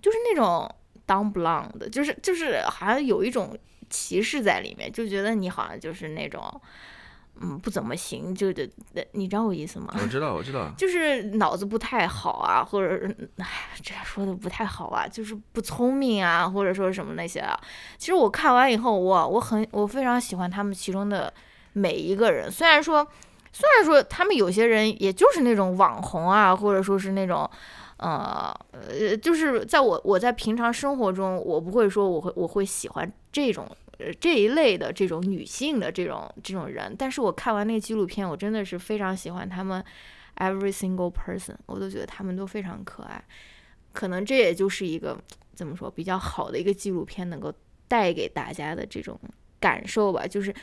就是那种 dumb blonde，就是就是好像有一种歧视在里面，就觉得你好像就是那种。嗯，不怎么行，就的，你知道我意思吗？我知道，我知道，就是脑子不太好啊，或者，唉，这说的不太好啊，就是不聪明啊，或者说什么那些啊。其实我看完以后，我我很我非常喜欢他们其中的每一个人。虽然说，虽然说他们有些人也就是那种网红啊，或者说是那种，呃呃，就是在我我在平常生活中，我不会说我会我会喜欢这种。呃，这一类的这种女性的这种这种人，但是我看完那个纪录片，我真的是非常喜欢他们，every single person，我都觉得他们都非常可爱。可能这也就是一个怎么说比较好的一个纪录片能够带给大家的这种感受吧，就是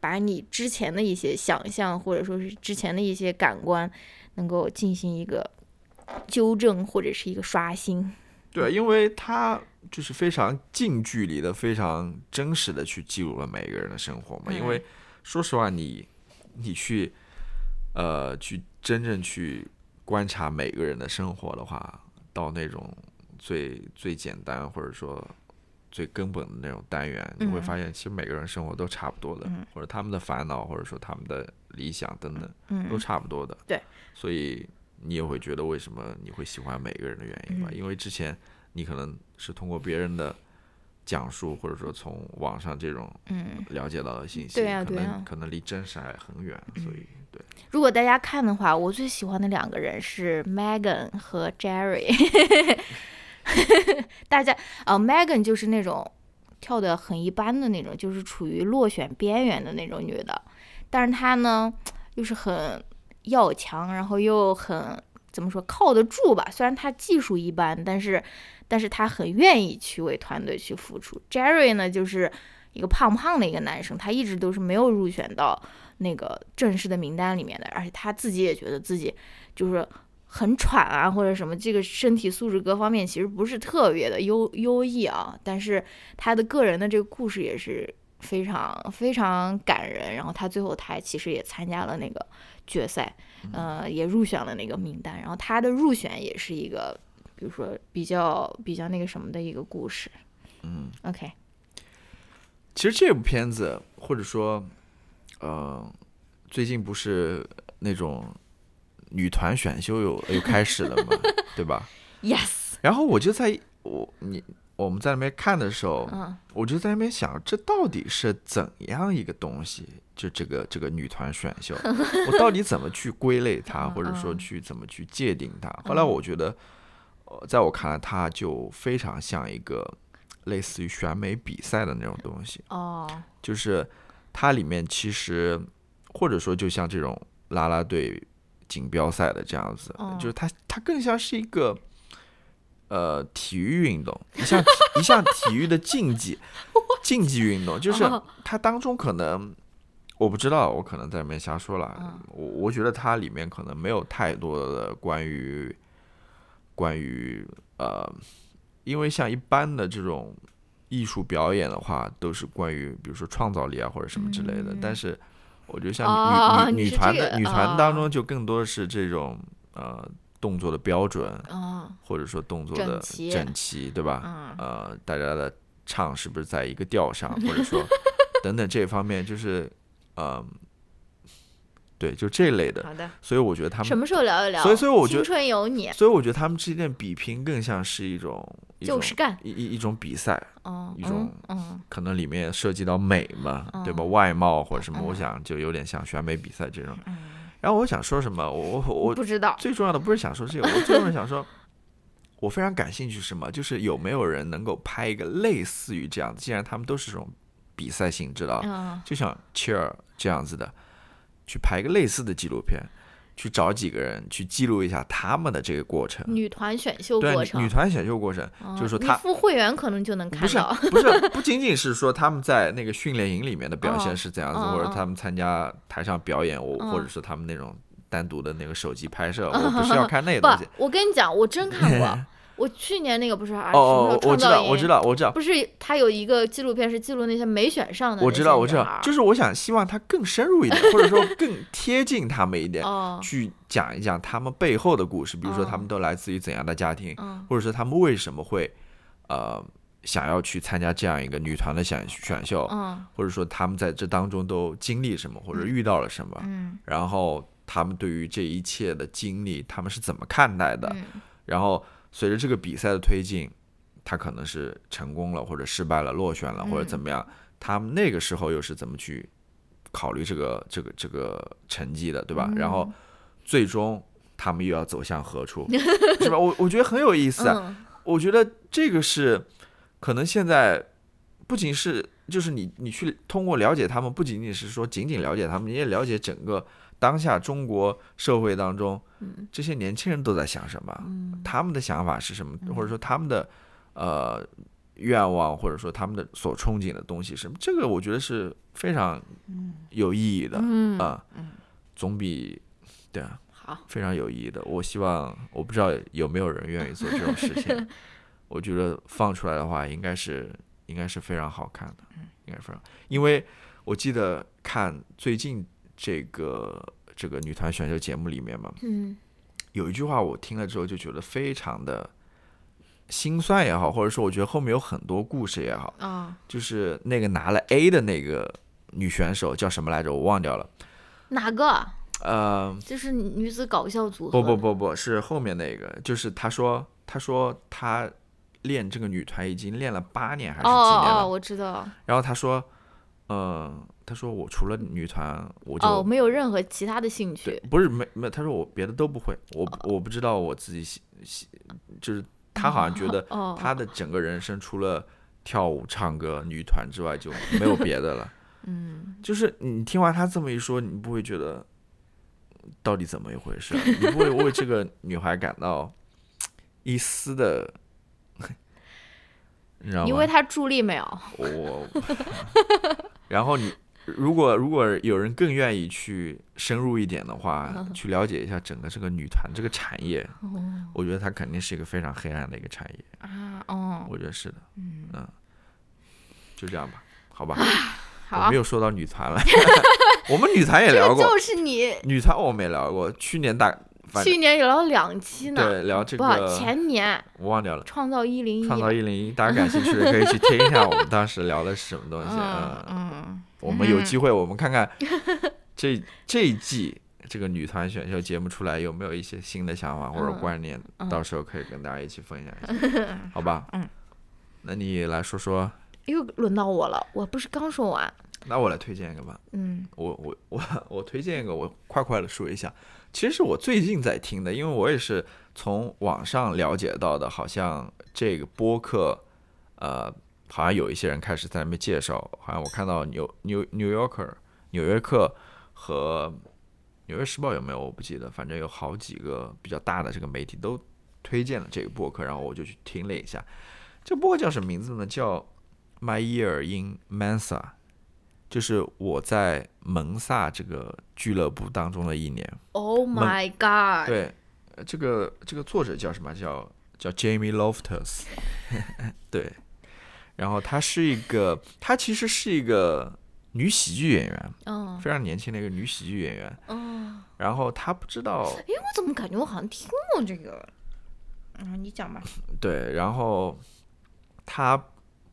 把你之前的一些想象或者说是之前的一些感官能够进行一个纠正或者是一个刷新。对，因为他就是非常近距离的、非常真实的去记录了每一个人的生活嘛。因为说实话，你你去呃去真正去观察每个人的生活的话，到那种最最简单或者说最根本的那种单元，你会发现其实每个人生活都差不多的，或者他们的烦恼或者说他们的理想等等，都差不多的。对，所以。你也会觉得为什么你会喜欢每个人的原因吧？因为之前你可能是通过别人的讲述，或者说从网上这种了解到的信息，可能可能离真实还很远，所以对。如果大家看的话，我最喜欢的两个人是 Megan 和 Jerry。大家啊，Megan 就是那种跳的很一般的那种，就是处于落选边缘的那种女的，但是她呢又是很。要强，然后又很怎么说靠得住吧？虽然他技术一般，但是，但是他很愿意去为团队去付出。Jerry 呢，就是一个胖胖的一个男生，他一直都是没有入选到那个正式的名单里面的，而且他自己也觉得自己就是很喘啊，或者什么，这个身体素质各方面其实不是特别的优优异啊。但是他的个人的这个故事也是非常非常感人。然后他最后他其实也参加了那个。决赛，呃，也入选了那个名单。然后他的入选也是一个，比如说比较比较那个什么的一个故事。嗯，OK。其实这部片子，或者说，呃，最近不是那种女团选秀又又开始了嘛，对吧？Yes。然后我就在我你。我们在那边看的时候，我就在那边想，这到底是怎样一个东西？就这个这个女团选秀，我到底怎么去归类它，或者说去怎么去界定它？后来我觉得，呃，在我看来，它就非常像一个类似于选美比赛的那种东西。哦，就是它里面其实，或者说就像这种啦啦队锦标赛的这样子，就是它它更像是一个。呃，体育运动一项一项体育的竞技，竞技运动就是它当中可能我不知道，我可能在里面瞎说了。我我觉得它里面可能没有太多的关于关于呃，因为像一般的这种艺术表演的话，都是关于比如说创造力啊或者什么之类的。但是我觉得像女女女团的女团当中，就更多的是这种呃。动作的标准，或者说动作的整齐，对吧？呃，大家的唱是不是在一个调上，或者说 等等这方面，就是嗯，对，就这类的。好的。所以我觉得他们什么时候聊一聊？所以，所以我觉得青春有你。所以我觉得他们之间的比拼更像是一种就是干一一一种比赛，哦，一种嗯，可能里面涉及到美嘛，对吧？外貌或者什么，我想就有点像选美比赛这种。然后我想说什么？我我不知道。最重要的不是想说这个，我最重要想说，我非常感兴趣什么？就是有没有人能够拍一个类似于这样子？既然他们都是这种比赛性质的，就像 Cheer 这样子的，去拍一个类似的纪录片。去找几个人去记录一下他们的这个过程，女团选秀过程，女团选秀过程，就是说他付会员可能就能看到，不是不是 不仅仅是说他们在那个训练营里面的表现是怎样子，或者他们参加台上表演，我或者是他们那种单独的那个手机拍摄，我不是要看那个东西。我跟你讲，我真看过。我去年那个不是啊，哦，我知道，我知道，我知道，不是他有一个纪录片是记录那些没选上的，我知道，我知道，就是我想希望他更深入一点，或者说更贴近他们一点，去讲一讲他们背后的故事，比如说他们都来自于怎样的家庭，或者说他们为什么会呃想要去参加这样一个女团的选选秀，或者说他们在这当中都经历什么或者遇到了什么，然后他们对于这一切的经历他们是怎么看待的，然后。随着这个比赛的推进，他可能是成功了，或者失败了，落选了，或者怎么样？他们那个时候又是怎么去考虑这个、这个、这个成绩的，对吧？然后最终他们又要走向何处，是吧？我我觉得很有意思啊。我觉得这个是可能现在不仅是就是你你去通过了解他们，不仅仅是说仅仅了解他们，你也了解整个。当下中国社会当中，这些年轻人都在想什么？他们的想法是什么？或者说他们的呃愿望，或者说他们的所憧憬的东西是什么？这个我觉得是非常有意义的嗯啊，总比对啊好，非常有意义的。我希望我不知道有没有人愿意做这种事情，我觉得放出来的话，应该是应该是非常好看的，应该是非常，因为我记得看最近这个这个女团选秀节目里面嘛，嗯有一句话我听了之后就觉得非常的心酸也好，或者说我觉得后面有很多故事也好，啊，就是那个拿了 A 的那个女选手叫什么来着？我忘掉了。哪个？呃，就是女子搞笑组合？不不，不不是后面那个，就是他说他说他练这个女团已经练了八年还是哦几年了，哦哦，我知道。然后他说，嗯、他说我除了女团我就、哦，没有任何其他的兴对趣。，不是没没，他说我别的都不会，我我不知道我自己喜喜，就是他好像觉得哦，他的整个人生除了跳舞、唱歌、女团之外就没有别的了。嗯，就是你听完他这么一说，你不会觉得到底怎么一回事啊？你不会为这个女孩感到一丝的，你知道吗？你为他助力没有？我，然后你如果如果有人更愿意去深入一点的话，嗯 去了解一下整个这个女团这个产业，哦。我觉得它肯定是一个非常黑暗的一个产业。啊，哦，我觉得是的，嗯。就这样吧，好吧。我好没，有说到女团了，我们女团也聊过，就是你。女团我们也聊过，去年大去年有聊两期呢，对聊这不，个前年。我忘掉了，创造一零一，创造一零一，大家感兴趣的可以去听一下我们当时聊的是什么东西。嗯嗯，嗯，我们有机会我们看看 这这一季这个女团选秀节目出来有没有一些新的想法或者嗯观念，嗯到时候可以跟大家一起分享一下，好吧？嗯，那你来说说，又轮到我了，我不是刚说完，那我来推荐一个吧。嗯。我我我我推荐一个，我快快的说一下。其实是我最近在听的，因为我也是从网上了解到的，好像这个播客，呃，好像有一些人开始在那边介绍，好像我看到纽纽纽约客、纽约客和纽约时报有没有我不记得，反正有好几个比较大的这个媒体都推荐了这个播客，然后我就去听了一下。这个播客叫什么名字呢？叫 My Year in Mensa。就是我在蒙萨这个俱乐部当中的一年。，Oh my God，对，呃这个这个作者叫什么？叫叫 Jamie Loftus。对，然后她是一个，她其实是一个女喜剧演员，嗯非常年轻的一个女喜剧演员。嗯，然后她不知道，哎，我怎么感觉我好像听过这个？嗯，你讲吧。对，然后她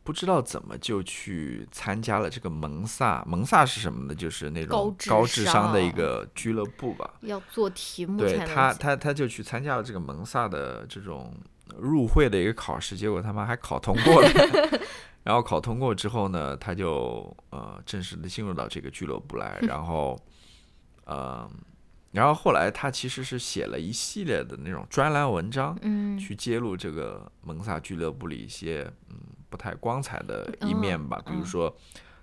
不知道怎么就去参加了这个蒙萨。蒙萨是什么呢？就是那种高智商的一个俱乐部吧。要做题目对才能他，他他就去参加了这个蒙萨的这种入会的一个考试，结果他妈还考通过了。然后考通过之后呢，他就呃正式的进入到这个俱乐部来，然后呃，然后后来他其实是写了一系列的那种专栏文章，嗯。去揭露这个蒙萨俱乐部里一些嗯不太光彩的一面吧，比如嗯说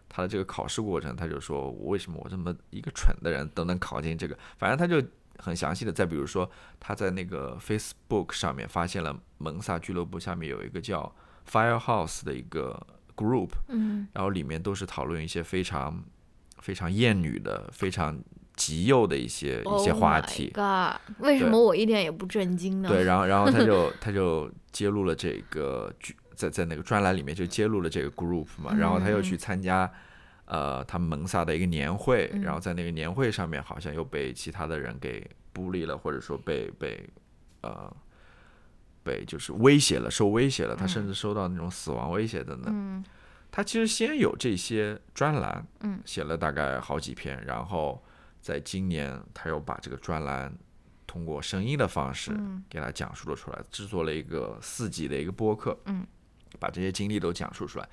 他的这个考试过程，他就说我为什么我这么一个蠢的人都能考进这个，反正他就很详细的，再比如说他在那个 Facebook 上面发现了蒙萨俱乐部下面有一个叫 Firehouse 的一个 group，嗯然后里面都是讨论一些非常非常厌女的、非常极右的一些一些 Oh 话题。God，为什么我一点也不震惊呢？对，然后然后他就 他就揭露了这个剧，在在那个专栏里面就揭露了这个 group 嘛，然后他又去参加呃他们蒙萨的一个年会，然后在那个年会上面好像又被其他的人给孤立了，或者说被被呃被就是威胁了，受威胁了，他甚至收到那种死亡威胁等等。嗯。他其实先有这些专栏，嗯，写了大概好几篇，然后在今年他又把这个专栏通过声音的方式嗯。给他讲述了出来，制作了一个四集的一个播客，嗯，把这些经历都讲述出来，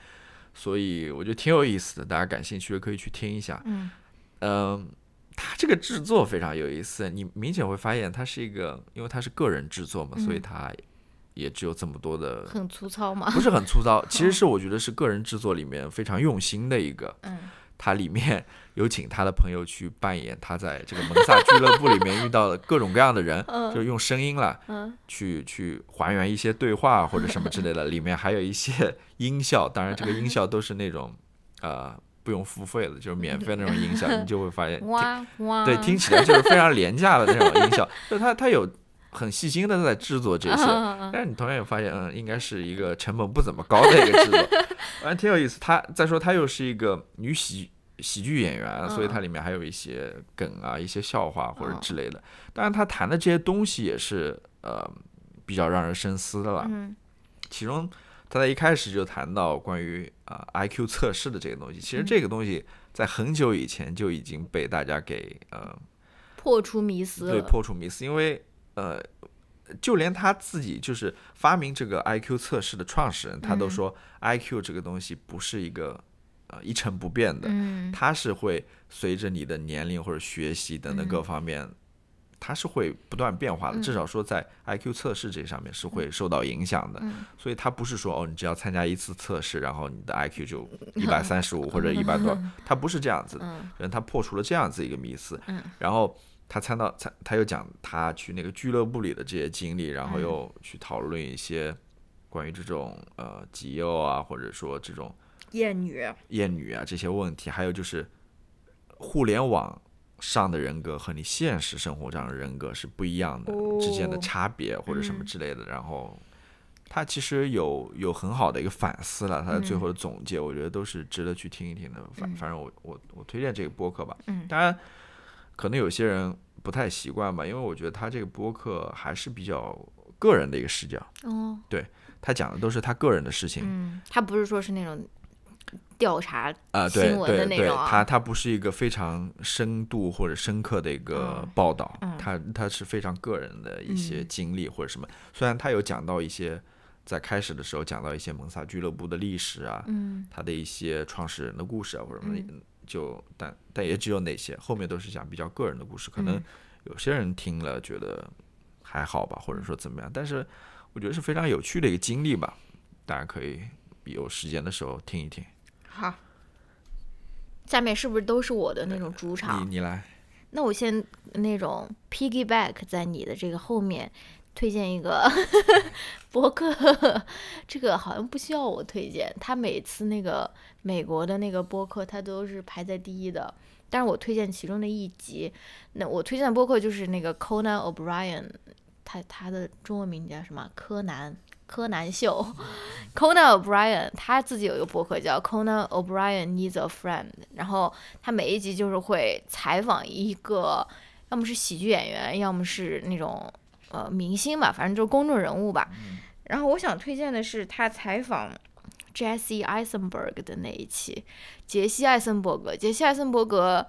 所以我觉得挺有意思的，大家感兴趣的可以去听一下。嗯嗯，他这个制作非常有意思，你明显会发现它是一个，因为它是个人制作嘛，所以嗯它也只有这么多的很粗糙吗？不是很粗糙，其实是我觉得是个人制作里面非常用心的一个。嗯他里面有请他的朋友去扮演他在这个蒙萨俱乐部里面遇到的各种各样的人，就是用声音了，去去还原一些对话或者什么之类的。里面还有一些音效，当然这个音效都是那种呃不用付费的，就是免费那种音效，你就会发现，对，听起来就是非常廉价的那种音效，就他他有。很细心的在制作这些，但是你同样也发现，嗯，应该是一个成本不怎么高的一个制作，反正挺有意思。他再说，他又是一个女喜喜剧演员，所以它里面还有一些梗啊，一些笑话或者之类的。当然，他谈的这些东西也是呃比较让人深思的了。其中他在一开始就谈到关于啊 IQ 测试的这个东西，其实这个东西在很久以前就已经被大家给呃破除迷思，对，破除迷思，因为。呃，就连他自己就是发明这个 I Q 测试的创始人，他都说 I Q 这个东西不是一个呃一成不变的，它是会随着你的年龄或者学习等等各方面，它是会不断变化的。至少说在 I Q 测试这上面是会受到影响的。所以它不是说哦，你只要参加一次测试，然后你的 I Q 就 一百三十五或者一百多，它不是这样子的。人他破除了这样子一个迷思，然后。他参到参，他又讲他去那个俱乐部里的这些经历，然后又去讨论一些关于这种呃极右啊，或者说这种厌女、厌女啊这些问题，还有就是互联网上的人格和你现实生活上的人格是不一样的之间的差别或者什么之类的。然后他其实有有很好的一个反思了，他的最后的总结，我觉得都是值得去听一听的。反反正我我我推荐这个播客吧。嗯，当然。可能有些人不太习惯吧，因为我觉得他这个播客还是比较个人的一个视角。哦，对他讲的都是他个人的事情。嗯，他不是说是那种调查啊，对对对，他他不是一个非常深度或者深刻的一个报道，他他是非常个人的一些经历或者什么。虽然他有讲到一些在开始的时候讲到一些蒙萨俱乐部的历史啊，嗯，他的一些创始人的故事啊或者什么。就但但也只有那些，后面都是讲比较个人的故事，可能有些人听了觉得还好吧，或者说怎么样，但是我觉得是非常有趣的一个经历吧，大家可以有时间的时候听一听。好，下面是不是都是我的那种主场？你你来。那我先那种 piggyback 在你的这个后面。推荐一个 博客，这个好像不需要我推荐。他每次那个美国的那个播客，他都是排在第一的。但是我推荐其中的一集，那我推荐的播客就是那个 Conan O'Brien，他他的中文名叫什么？柯南柯南秀。Conan O'Brien 他自己有一个博客叫 Conan O'Brien Needs a Friend，然后他每一集就是会采访一个，要么是喜剧演员，要么是那种。呃，明星吧，反正就是公众人物吧。然后我想推荐的是他采访 Jesse Eisenberg 的那一期。杰西·艾森伯格，杰西·艾森伯格，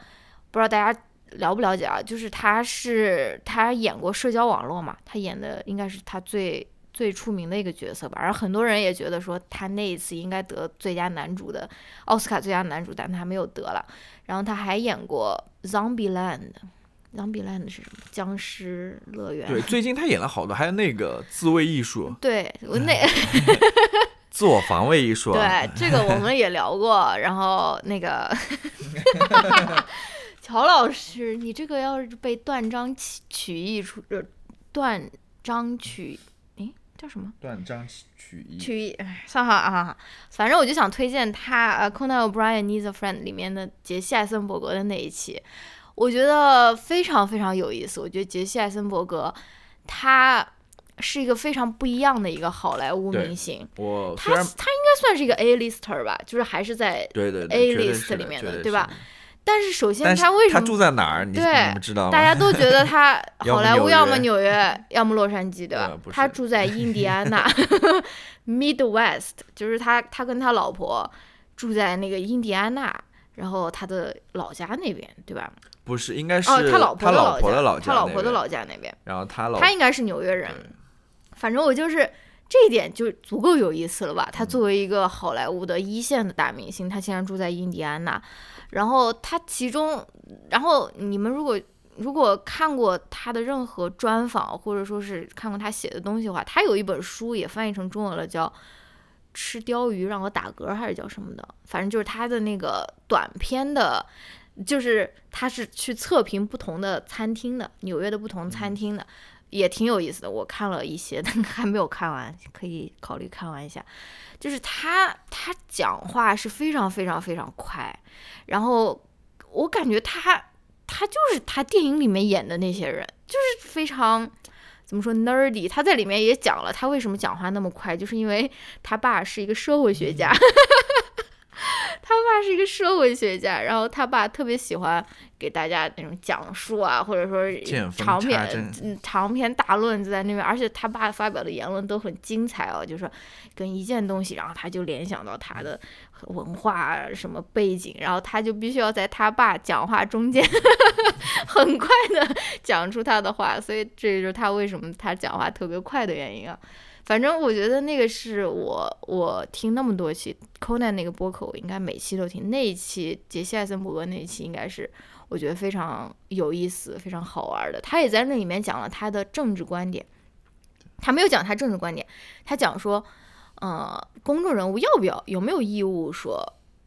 不知道大家了不了解啊？就是他是他演过社交网络嘛，他演的应该是他最最出名的一个角色吧。而很多人也觉得说他那一次应该得最佳男主的奥斯卡最佳男主，但他没有得了。然后他还演过 Zombieland。Zombieland 是什么？僵尸乐园。对，最近他演了好多，还有那个自卫艺术。对，我那自我防卫艺术。对，这个我们也聊过。然后那个 乔老师，你这个要是被断章取取义出，断章取，诶，叫什么？断章取义。取义，算好啊，反正我就想推荐他，呃，Conan O'Brien Needs a Friend 里面的杰西·艾森伯格的那一期。我觉得非常非常有意思。我觉得杰西·艾森伯格，他是一个非常不一样的一个好莱坞明星。我他他应该算是一个 A lister 吧，就是还是在 A list 里面的，对吧？但是首先他为什么他住在哪儿？你对知道大家都觉得他 好莱坞要么纽约，要么洛杉矶，对吧？他住在印第安纳 Midwest，就是他他跟他老婆住在那个印第安纳，然后他的老家那边，对吧？不是，应该是他老婆的老家，他老婆的老家那边。然后他老他应该是纽约人，反正我就是这一点就足够有意思了吧？他作为一个好莱坞的一线的大明星，他竟然住在印第安纳。然后他其中，然后你们如果如果看过他的任何专访，或者说是看过他写的东西的话，他有一本书也翻译成中文了，叫《吃鲷鱼让我打嗝还是叫什么的，反正就是他的那个短篇的，就是他是去测评不同的餐厅的，纽约的不同餐厅的，也挺有意思的。我看了一些，但还没有看完，可以考虑看完一下。就是他他讲话是非常非常非常快，然后我感觉他他就是他电影里面演的那些人，就是非常。怎么说 nerdy？他在里面也讲了，他为什么讲话那么快，就是因为他爸是一个社会学家。他爸是一个社会学家，然后他爸特别喜欢给大家那种讲述啊，或者说长篇嗯长篇大论就在那边，而且他爸发表的言论都很精彩哦，就是跟一件东西，然后他就联想到他的文化什么背景，然后他就必须要在他爸讲话中间 很快的讲出他的话，所以这就是他为什么他讲话特别快的原因啊。反正我觉得那个是我我听那么多期 Conan 那个播客，我应该每期都听。那一期杰西·艾森伯格那一期应该是我觉得非常有意思、非常好玩的。他也在那里面讲了他的政治观点。他没有讲他政治观点，他讲说，呃，公众人物要不要有没有义务说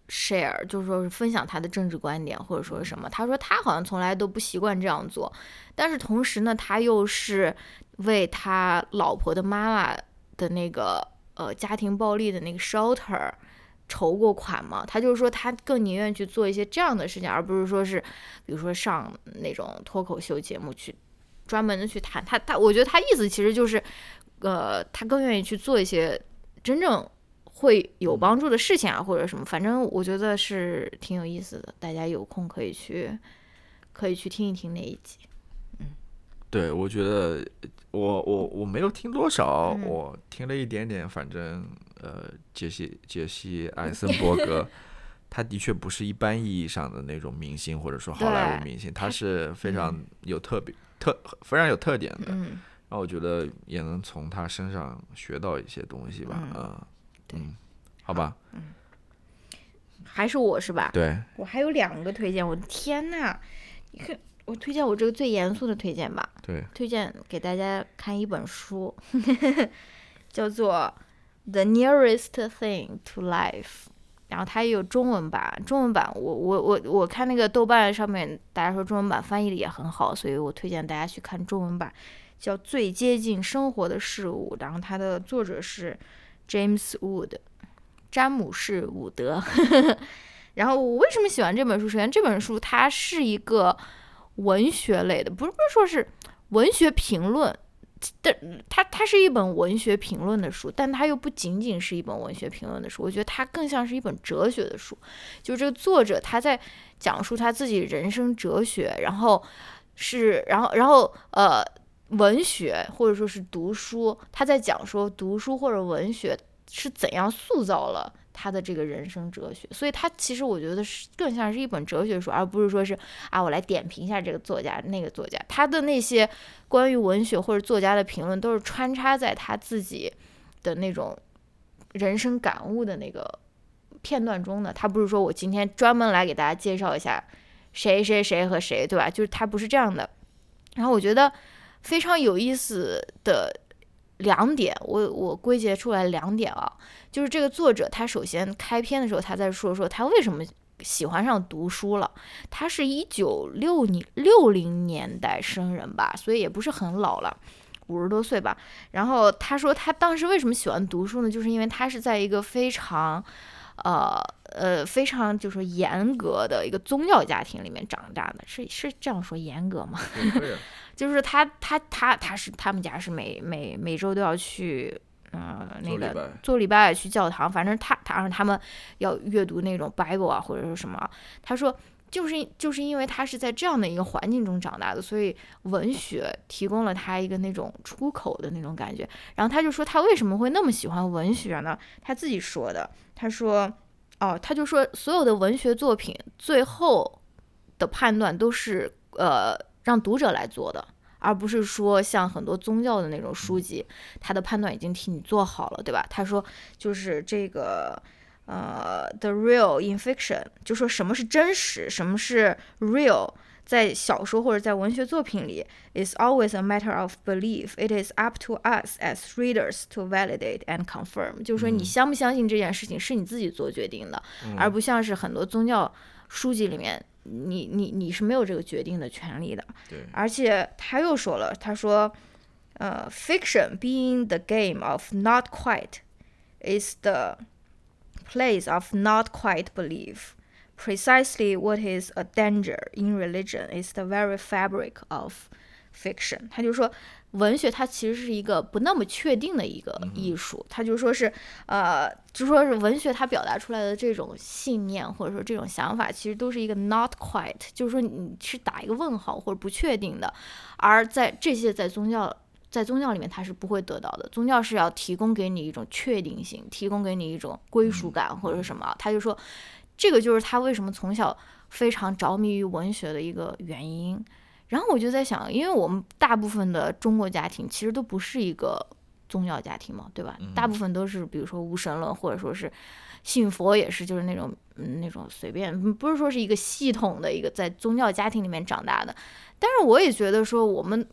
share，就是说是分享他的政治观点或者说什么？他说他好像从来都不习惯这样做，但是同时呢，他又是为他老婆的妈妈。的那个呃家庭暴力的那个 shelter 筹过款吗，他就是说他更宁愿去做一些这样的事情，而不是说是比如说上那种脱口秀节目去专门的去谈。他他，我觉得他意思其实就是呃他更愿意去做一些真正会有帮助的事情啊或者什么，反正我觉得是挺有意思的，大家有空可以去可以去听一听那一集。嗯。对，我觉得我我我没有听多少，我听了一点点。反正呃，杰西杰西艾森伯格，他的确不是一般意义上的那种明星，或者说好莱坞明星，他是非常有特别特非常有特点的。然后我觉得也能从他身上学到一些东西吧。嗯，嗯，好吧。嗯，还是我是吧？对，我还有两个推荐。我的天呐，你看。我推荐我这个最严肃的推荐吧，对，推荐给大家看一本书，叫做《The Nearest Thing to Life》，然后它也有中文版，中文版我我我我看那个豆瓣上面大家说中文版翻译的也很好，所以我推荐大家去看中文版，叫《最接近生活的事物》，然后它的作者是 James Wood，詹姆士·伍德，然后我为什么喜欢这本书？首先这本书它是一个。文学类的，不是不是说是文学评论，但它它是一本文学评论的书，但它又不仅仅是一本文学评论的书，我觉得它更像是一本哲学的书。就这个作者他在讲述他自己人生哲学，然后是然后然后呃文学或者说是读书，他在讲说读书或者文学是怎样塑造了。他的这个人生哲学，所以他其实我觉得是更像是一本哲学书，而不是说是啊，我来点评一下这个作家那个作家。他的那些关于文学或者作家的评论，都是穿插在他自己的那种人生感悟的那个片段中的。他不是说我今天专门来给大家介绍一下谁谁谁和谁，对吧？就是他不是这样的。然后我觉得非常有意思的。两点，我我归结出来两点啊，就是这个作者他首先开篇的时候，他在说说他为什么喜欢上读书了。他是一九六年六零年代生人吧，所以也不是很老了，五十多岁吧。然后他说他当时为什么喜欢读书呢？就是因为他是在一个非常，呃呃非常就是严格的一个宗教家庭里面长大的，是是这样说严格吗？就是他，他，他，他是他们家是每每每周都要去，嗯，那个做礼拜去教堂。反正他，他让他们要阅读那种 Bible 啊，或者是什么。他说，就是就是因为他是在这样的一个环境中长大的，所以文学提供了他一个那种出口的那种感觉。然后他就说，他为什么会那么喜欢文学呢？他自己说的，他说，哦，他就说，所有的文学作品最后的判断都是，呃。让读者来做的，而不是说像很多宗教的那种书籍，他的判断已经替你做好了，对吧？他说就是这个，呃，the real in fiction，就说什么是真实，什么是 real，在小说或者在文学作品里，is always a matter of belief. It is up to us as readers to validate and confirm. 就是说，你相不相信这件事情是你自己做决定的，而不像是很多宗教书籍里面，你你你是没有这个决定的权利的。对，而且他又说了，他说，呃，fiction being the game of not quite is the place of not quite belief. Precisely what is a danger in religion is the very fabric of fiction。他就说， 文学它其实是一个不那么确定的一个艺术。它就说是，呃，就说是文学它表达出来的这种信念或者说这种想法，其实都是一个 not quite，就是说你是打一个问号或者不确定的。而在这些在宗教在宗教里面，它是不会得到的。宗教是要提供给你一种确定性，提供给你一种归属感或者什么。他就说。这个就是他为什么从小非常着迷于文学的一个原因。然后我就在想，因为我们大部分的中国家庭其实都不是一个宗教家庭嘛，对吧？大部分都是比如说无神论，或者说是信佛，也是就是那种嗯那种随便，不是说是一个系统的一个在宗教家庭里面长大的。但是我也觉得说，我们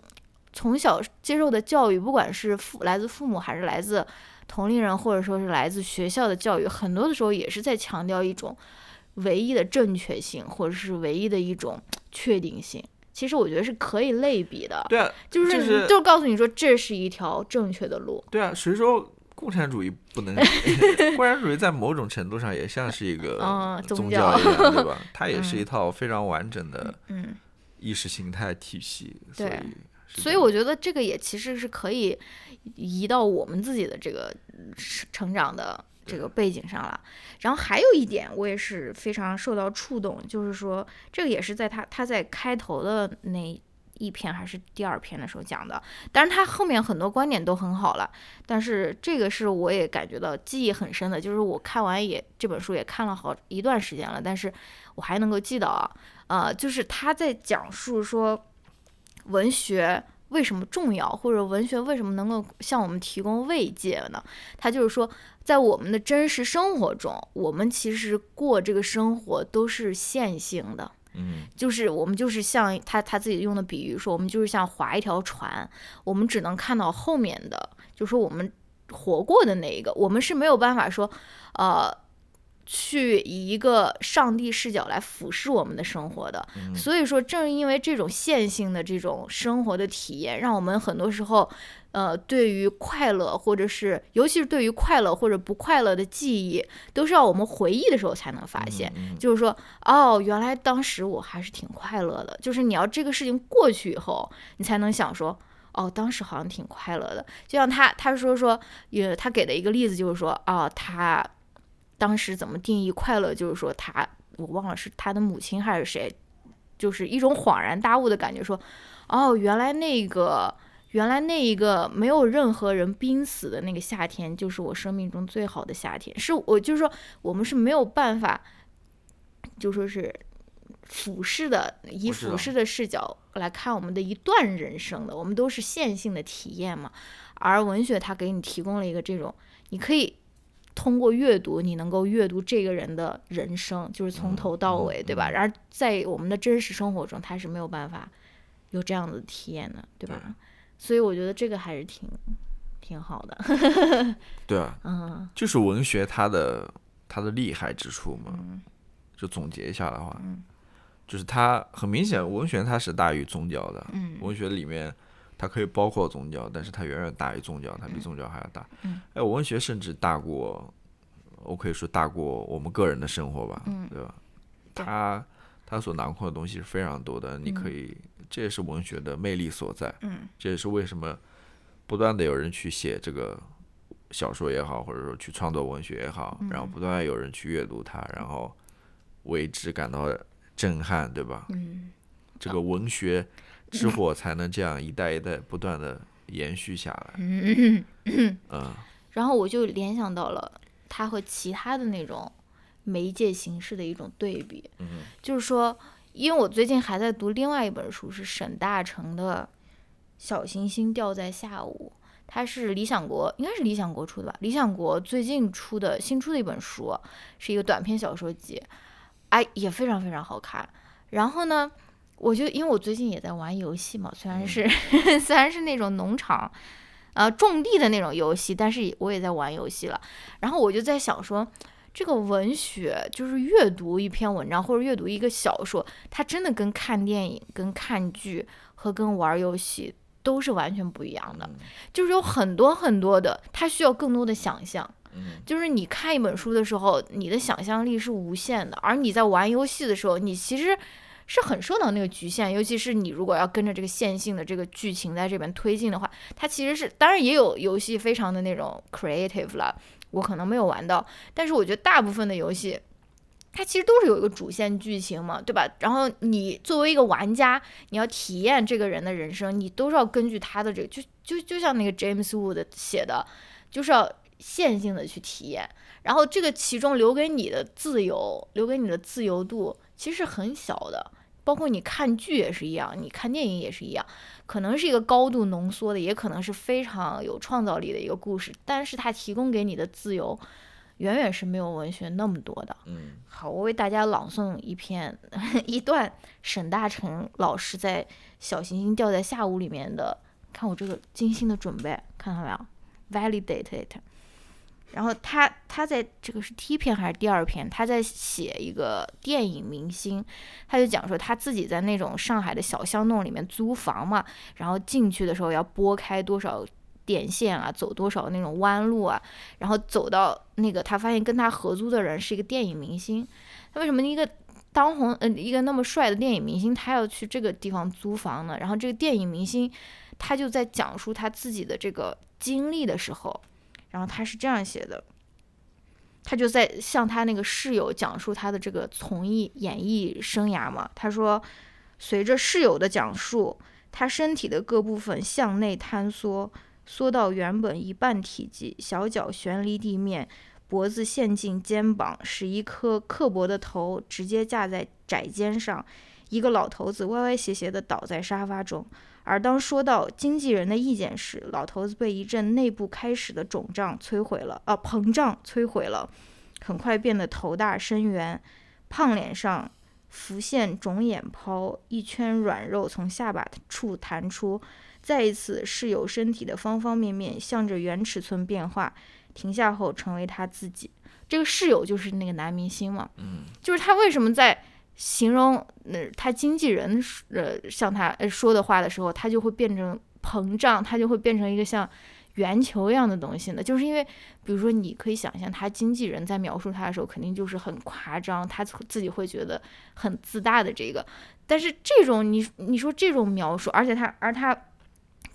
从小接受的教育，不管是父来自父母还是来自。同龄人或者说是来自学校的教育，很多的时候也是在强调一种唯一的正确性，或者是唯一的一种确定性。其实我觉得是可以类比的。对啊，就是就告诉你说这是一条正确的路。对啊，谁说共产主义不能？共产主义在某种程度上也像是一个宗教一样，对吧？它也是一套非常完整的意识形态体系。所以。所以我觉得这个也其实是可以移到我们自己的这个成长的这个背景上了。然后还有一点，我也是非常受到触动，就是说这个也是在他他在开头的那一篇还是第二篇的时候讲的。但是他后面很多观点都很好了，但是这个是我也感觉到记忆很深的，就是我看完也这本书也看了好一段时间了，但是我还能够记得啊，呃，就是他在讲述说。文学为什么重要，或者文学为什么能够向我们提供慰藉呢？他就是说，在我们的真实生活中，我们其实过这个生活都是线性的，嗯，就是我们就是像他他自己用的比喻说，我们就是像划一条船，我们只能看到后面的，就说我们活过的那一个，我们是没有办法说，呃。去以一个上帝视角来俯视我们的生活的，所以说正因为这种线性的这种生活的体验，让我们很多时候，呃，对于快乐或者是尤其是对于快乐或者不快乐的记忆，都是要我们回忆的时候才能发现。就是说，哦，原来当时我还是挺快乐的。就是你要这个事情过去以后，你才能想说，哦，当时好像挺快乐的。就像他他说说，也他给的一个例子就是说，哦，他。当时怎么定义快乐？就是说他，我忘了是他的母亲还是谁，就是一种恍然大悟的感觉，说，哦，原来那个，原来那一个没有任何人濒死的那个夏天，就是我生命中最好的夏天。是我就是说，我们是没有办法，就说是俯视的，以俯视的视角来看我们的一段人生的，我们都是线性的体验嘛。而文学它给你提供了一个这种，你可以。通过阅读，你能够阅读这个人的人生，就是从头到尾，对吧？然而在我们的真实生活中，他是没有办法有这样的体验的，对吧？所以我觉得这个还是挺挺好的。对啊，嗯，就是文学它的它的厉害之处嘛。就总结一下的话，就是它很明显，文学它是大于宗教的。嗯，文学里面。它可以包括宗教，但是它远远大于宗教，它比宗教还要大。哎，文学甚至大过，我可以说大过我们个人的生活吧，对吧？它它所囊括的东西是非常多的，你可以，这也是文学的魅力所在。嗯，这也是为什么不断的有人去写这个小说也好，或者说去创作文学也好，然后不断有人去阅读它，然后为之感到震撼，对吧？嗯，这个文学。之火才能这样一代一代不断的延续下来。嗯嗯然后我就联想到了它和其他的那种媒介形式的一种对比。嗯就是说，因为我最近还在读另外一本书，是沈大成的《小行星掉在下午》，它是理想国，应该是理想国出的吧？理想国最近出的新出的一本书，是一个短篇小说集，哎，也非常非常好看。然后呢？我就因为我最近也在玩游戏嘛，虽然是 虽然是那种农场，呃，种地的那种游戏，但是我也在玩游戏了。然后我就在想说，这个文学就是阅读一篇文章或者阅读一个小说，它真的跟看电影、跟看剧和跟玩游戏都是完全不一样的。就是有很多很多的，它需要更多的想象。就是你看一本书的时候，你的想象力是无限的，而你在玩游戏的时候，你其实。是很受到那个局限，尤其是你如果要跟着这个线性的这个剧情在这边推进的话，它其实是当然也有游戏非常的那种 creative 了，我可能没有玩到，但是我觉得大部分的游戏，它其实都是有一个主线剧情嘛，对吧？然后你作为一个玩家，你要体验这个人的人生，你都是要根据他的这个，就就就像那个 James Wood 写的，就是要线性的去体验，然后这个其中留给你的自由，留给你的自由度。其实很小的，包括你看剧也是一样，你看电影也是一样，可能是一个高度浓缩的，也可能是非常有创造力的一个故事，但是它提供给你的自由，远远是没有文学那么多的。嗯，好，我为大家朗诵一篇 一段沈大成老师在《小行星掉在下午》里面的，看我这个精心的准备，看到没有？Validate it。然后他他在这个是第一篇还是第二篇？他在写一个电影明星，他就讲说他自己在那种上海的小巷弄里面租房嘛，然后进去的时候要拨开多少电线啊，走多少那种弯路啊，然后走到那个他发现跟他合租的人是一个电影明星，他为什么一个当红呃一个那么帅的电影明星他要去这个地方租房呢？然后这个电影明星他就在讲述他自己的这个经历的时候。然后他是这样写的，他就在向他那个室友讲述他的这个从艺演艺生涯嘛。他说，随着室友的讲述，他身体的各部分向内坍缩，缩到原本一半体积，小脚悬离地面，脖子陷进肩膀，使一颗刻薄的头直接架在窄肩上。一个老头子歪歪斜斜地倒在沙发中。而当说到经纪人的意见时，老头子被一阵内部开始的肿胀摧毁了，啊，膨胀摧毁了，很快变得头大身圆，胖脸上浮现肿眼泡，一圈软肉从下巴处弹出，再一次室友身体的方方面面向着原尺寸变化，停下后成为他自己。这个室友就是那个男明星嘛，嗯，就是他为什么在。形容那他经纪人呃向他说的话的时候，他就会变成膨胀，他就会变成一个像圆球一样的东西呢。就是因为，比如说，你可以想象他经纪人在描述他的时候，肯定就是很夸张，他自己会觉得很自大的这个。但是这种你你说这种描述，而且他而他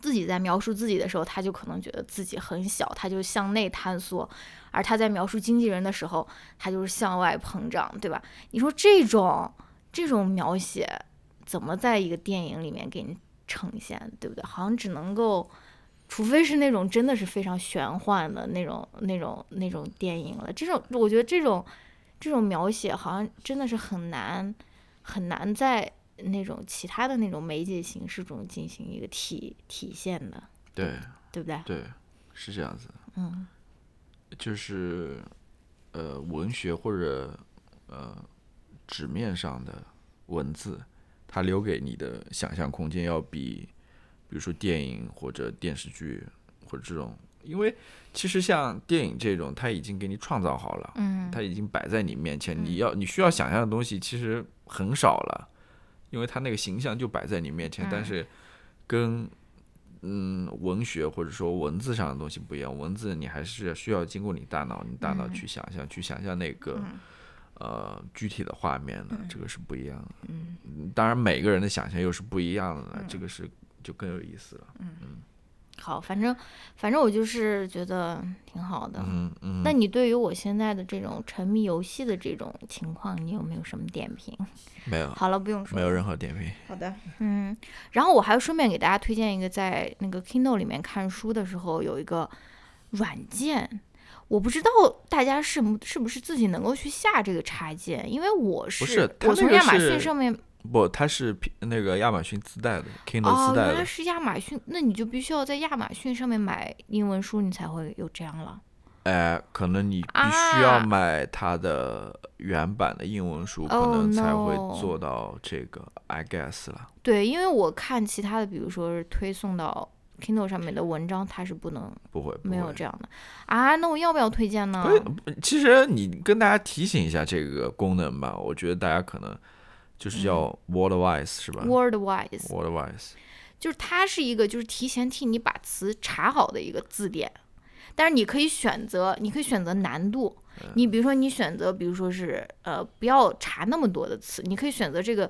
自己在描述自己的时候，他就可能觉得自己很小，他就向内探索。而他在描述经纪人的时候，他就是向外膨胀，对吧？你说这种这种描写怎么在一个电影里面给你呈现，对不对？好像只能够，除非是那种真的是非常玄幻的那种、那种、那种电影了。这种我觉得这种这种描写好像真的是很难很难在那种其他的那种媒介形式中进行一个体体现的。对，对不对？对，是这样子。嗯。就是，呃，文学或者呃纸面上的文字，它留给你的想象空间要比，比如说电影或者电视剧或者这种，因为其实像电影这种，它已经给你创造好了，嗯，它已经摆在你面前，你要你需要想象的东西其实很少了，因为他那个形象就摆在你面前，但是跟。嗯，文学或者说文字上的东西不一样，文字你还是需要经过你大脑，你大脑去想象，去想象那个呃具体的画面的，这个是不一样的。嗯，当然每个人的想象又是不一样的，这个是就更有意思了。嗯。好，反正反正我就是觉得挺好的。嗯嗯。那你对于我现在的这种沉迷游戏的这种情况，你有没有什么点评？没有。好了，不用说。没有任何点评。好的。嗯，然后我还顺便给大家推荐一个，在那个 Kindle 里面看书的时候有一个软件，我不知道大家是是不是自己能够去下这个插件，因为我是我从亚马逊上面。不，它是那个亚马逊自带的，Kindle 自带的。哦，原来是亚马逊，那你就必须要在亚马逊上面买英文书，你才会有这样了。哎，可能你必须要买它的原版的英文书，可能才会做到这个。I guess 了。对，因为我看其他的，比如说是推送到 Kindle 上面的文章，它是不能不会没有这样的啊。那我要不要推荐呢？其实你跟大家提醒一下这个功能吧，我觉得大家可能就是叫 Wordwise 是吧？Wordwise，Wordwise，就是它是一个就是提前替你把词查好的一个字典。但是你可以选择，你可以选择难度。你比如说，你选择，比如说是，呃，不要查那么多的词。你可以选择这个，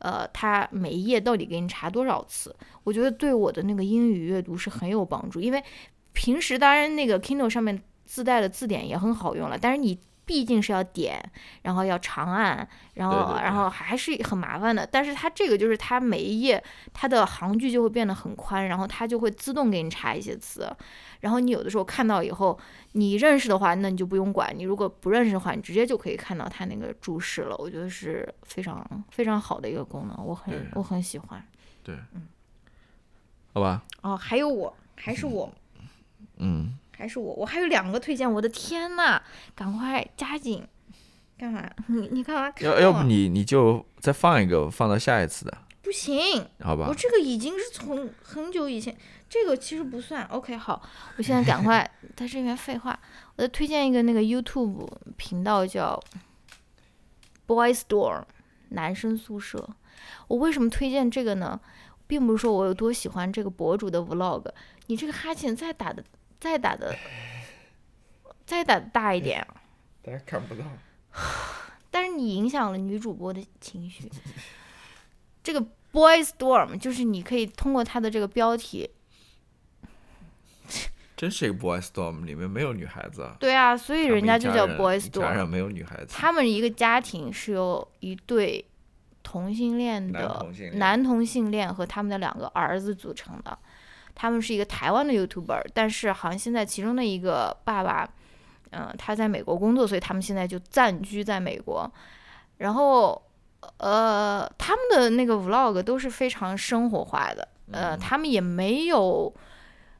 呃，它每一页到底给你查多少词。我觉得对我的那个英语阅读是很有帮助。因为平时当然那个 Kindle 上面自带的字典也很好用了，但是你。毕竟是要点，然后要长按，然后然后还是很麻烦的。但是它这个就是它每一页它的行距就会变得很宽，然后它就会自动给你查一些词。然后你有的时候看到以后，你认识的话，那你就不用管；你如果不认识的话，你直接就可以看到它那个注释了。我觉得是非常非常好的一个功能，我很我很喜欢。对，嗯，好吧。哦，还有我，还是我，嗯。还是我，我还有两个推荐。我的天呐，赶快加紧！干嘛？你你干嘛？要要不你你就再放一个，放到下一次的。不行，好吧。我这个已经是从很久以前，这个其实不算。OK，好，我现在赶快 在这边废话。我再推荐一个那个 YouTube 频道叫 Boys Dorm 男生宿舍。我为什么推荐这个呢？并不是说我有多喜欢这个博主的 Vlog。你这个哈欠再打的。再打的，再打大一点啊，大家看不到。但是你影响了女主播的情绪。这个 “boy storm” 就是你可以通过它的这个标题，真是一个 “boy storm”，里面没有女孩子。对啊，所以人家就叫 “boy storm”。没有女孩子。他们一个家庭是由一对同性恋的男同性恋和他们的两个儿子组成的。他们是一个台湾的 YouTuber，但是好像现在其中的一个爸爸，嗯，他在美国工作，所以他们现在就暂居在美国。然后，呃，他们的那个 Vlog 都是非常生活化的，呃，他们也没有，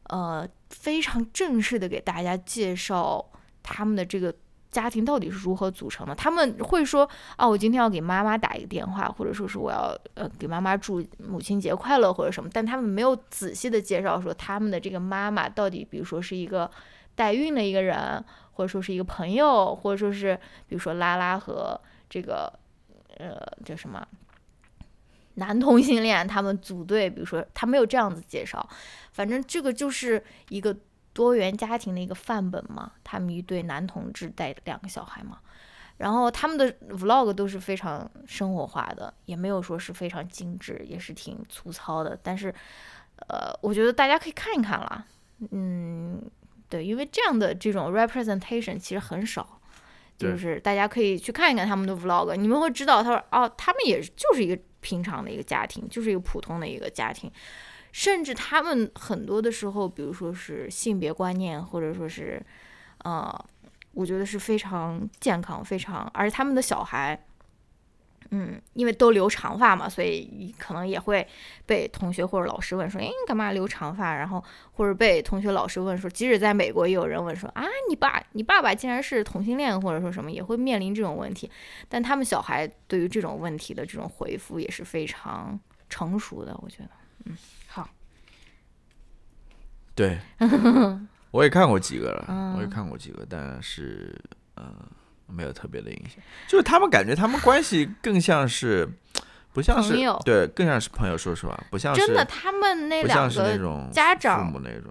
呃，非常正式的给大家介绍他们的这个。家庭到底是如何组成的？他们会说啊，我今天要给妈妈打一个电话，或者说是我要呃给妈妈祝母亲节快乐或者什么，但他们没有仔细的介绍说他们的这个妈妈到底，比如说是一个代孕的一个人，或者说是一个朋友，或者说是比如说拉拉和这个呃叫什么男同性恋他们组队，比如说他没有这样子介绍，反正这个就是一个。多元家庭的一个范本嘛，他们一对男同志带两个小孩嘛，然后他们的 vlog 都是非常生活化的，也没有说是非常精致，也是挺粗糙的。但是，呃，我觉得大家可以看一看啦，嗯，对，因为这样的这种 representation 其实很少，就是大家可以去看一看他们的 vlog，你们会知道，他说哦，他们也就是一个平常的一个家庭，就是一个普通的一个家庭。甚至他们很多的时候，比如说是性别观念，或者说是，呃，我觉得是非常健康、非常，而且他们的小孩，嗯，因为都留长发嘛，所以可能也会被同学或者老师问说：“哎，你干嘛留长发？”然后或者被同学、老师问说，即使在美国也有人问说：“啊，你爸，你爸爸竟然是同性恋，或者说什么，也会面临这种问题。”但他们小孩对于这种问题的这种回复也是非常成熟的，我觉得，嗯。对，我也看过几个了，我也看过几个，但是嗯，没有特别的印象。就是他们感觉他们关系更像是，不像是对，更像是朋友。说实话，不像是真的。他们那两个家长父母那种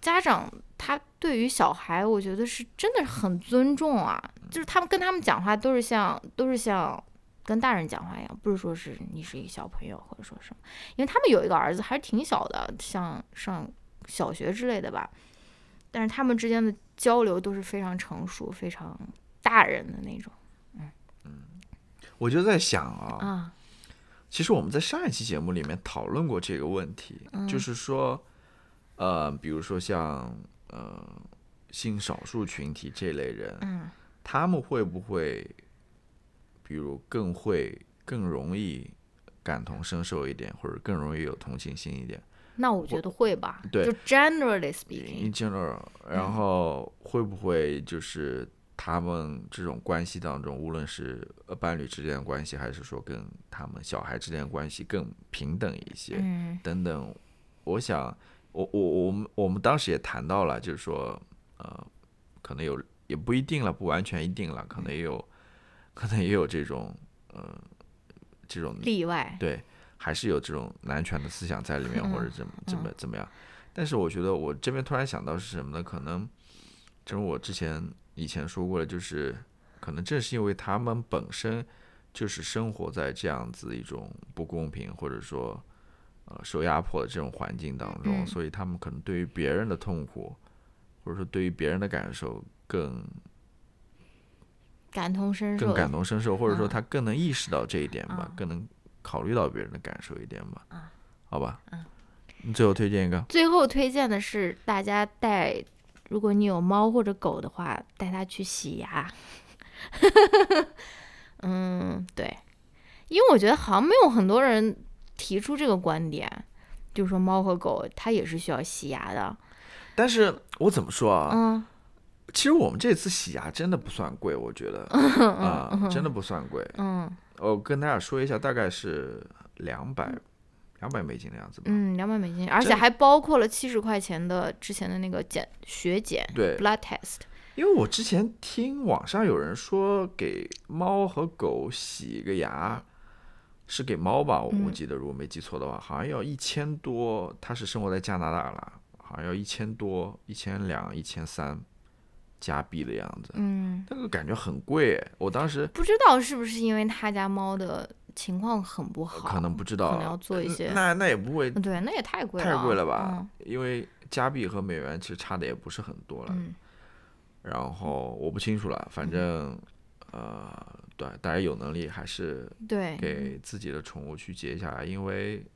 家长，他对于小孩，我觉得是真的很尊重啊。就是他们跟他们讲话都是像都是像跟大人讲话一样，不是说是你是一个小朋友或者说什么。因为他们有一个儿子还是挺小的，像上。小学之类的吧，但是他们之间的交流都是非常成熟、非常大人的那种。嗯嗯，我就在想啊，啊，其实我们在上一期节目里面讨论过这个问题，就是说，呃，比如说像呃性少数群体这类人，嗯，他们会不会，比如更会更容易感同身受一点，或者更容易有同情心一点？那我觉得会吧，对就 generally speaking，in general，然后会不会就是他们这种关系当中，无论是呃伴侣之间的关系，还是说跟他们小孩之间的关系更平等一些，嗯。等等，我想，我我我们我们当时也谈到了，就是说，呃，可能有也不一定了，不完全一定了，可能也有，可能也有这种，呃，这种例外，对，还是有这种男权的思想在里面，或者嗯怎么怎么怎么样。但是我觉得我这边突然想到是什么呢？可能，就是我之前以前说过的，就是可能正是因为他们本身就是生活在这样子一种不公平或者说呃受压迫的这种环境当中，嗯。所以他们可能对于别人的痛苦，或者说对于别人的感受更感同身受更，感。同身受，或者说嗯。他更能意识到这一点吧，嗯。更能考虑到别人的感受一点吧，嗯好吧，嗯。你最后推荐一个，最后推荐的是大家带，如果你有猫或者狗的话，带它去洗牙。嗯，对，因为我觉得好像没有很多人提出这个观点，就是说猫和狗它也是需要洗牙的。但是我怎么说啊？嗯。其实我们这次洗牙真的不算贵，我觉得。啊、真的不算贵。嗯我跟大家说一下，大概是两百两百美金的样子吧。嗯，两百美金，而且还包括了七十块钱的之前的那个检血检对，blood test。因为我之前听网上有人说给猫和狗洗个牙，是给猫吧？我我嗯记得如果没记错的话，好像要一千多。它是生活在加拿大了，好像要一千多，一千两、一千三加币的样子。嗯，那个感觉很贵，我当时不知道是不是因为他家猫的情况很不好，可能不知道，可能要做一些。那那也不会嗯对，那也太贵了，太贵了吧？嗯因为加币和美元其实差的也不是很多了。嗯然后我不清楚了，反正、呃，对，大家有能力还是对，给自己的宠物去结一下牙，因为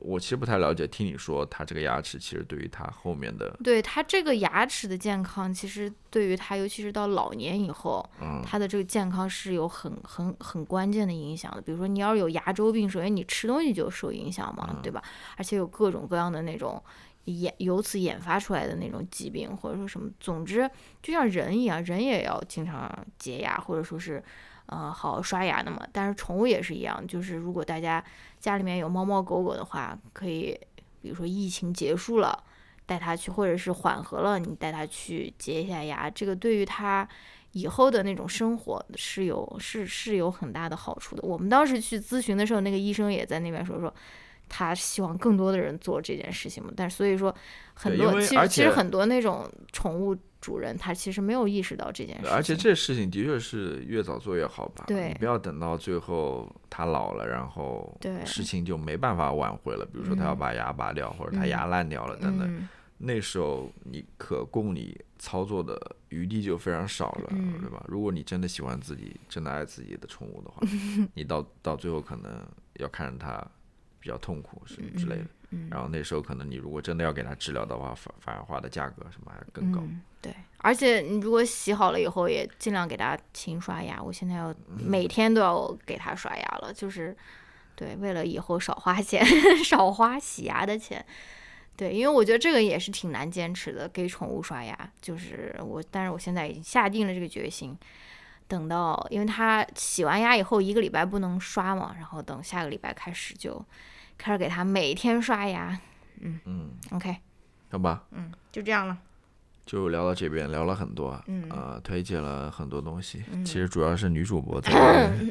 我其实不太了解。听你说，他这个牙齿其实对于他后面的，对他这个牙齿的健康，其实对于他，尤其是到老年以后，嗯，它的这个健康是有很很很关键的影响的。比如说，你要是有牙周病，首先你吃东西就受影响嘛，嗯对吧？而且有各种各样的那种演由此研发出来的那种疾病，或者说什么，总之就像人一样，人也要经常洁牙，或者说是呃好好刷牙的嘛。但是宠物也是一样，就是如果大家家里面有猫猫狗狗的话，可以比如说疫情结束了。带它去，或者是缓和了，你带它去洁一下牙，这个对于它以后的那种生活是有是是有很大的好处的。我们当时去咨询的时候，那个医生也在那边说说，他希望更多的人做这件事情嘛。但所以说，很多其实其实很多那种宠物主人他其实没有意识到这件事情，而且这事情的确是越早做越好吧？对你不要等到最后他老了，然后对事情就没办法挽回了。比如说他要嗯把牙拔掉，或者它嗯牙烂掉了等等。嗯那时候你可供你操作的余地就非常少了，嗯对吧？如果你真的喜欢自己，真的爱自己的宠物的话，你到到最后可能要看着它比较痛苦什么之类的。嗯然后那时候可能你如果真的要给它治疗的话，反反而花的价格什么还更高。嗯，对，而且你如果洗好了以后，也尽量给它勤刷牙。我现在要嗯每天都要给它刷牙了，就是对，为了以后少花钱，少花洗牙的钱。对，因为我觉得这个也是挺难坚持的，给宠物刷牙，就是我，但是我现在已经下定了这个决心，等到因为它洗完牙以后一个礼拜不能刷嘛，然后等下个礼拜开始就开始给它每天刷牙。嗯嗯，OK，好吧，嗯，就这样了。就聊到这边，聊了很多，嗯呃，推荐了很多东西。嗯其实主要是女主播在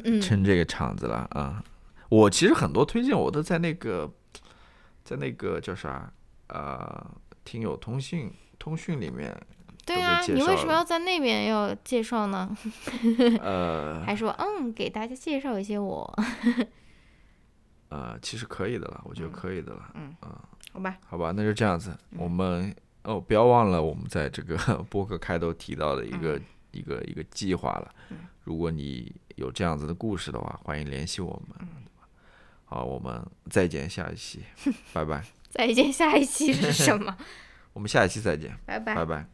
嗯撑这个场子了啊。我其实很多推荐我都在那个，在那个叫啥呃，听友通讯通讯里面，对啊，你为什么要在那边要介绍呢？呃还说嗯，给大家介绍一些我，呃，其实可以的了，我觉得可以的了。嗯嗯好吧？好吧，那就这样子，我们哦，不要忘了我们在这个 播客开头提到的一个、一个一个计划了。如果你有这样子的故事的话，欢迎联系我们。好，我们再见，下一期，拜拜。再见，下一期是什么？我们下一期再见，拜拜拜。拜。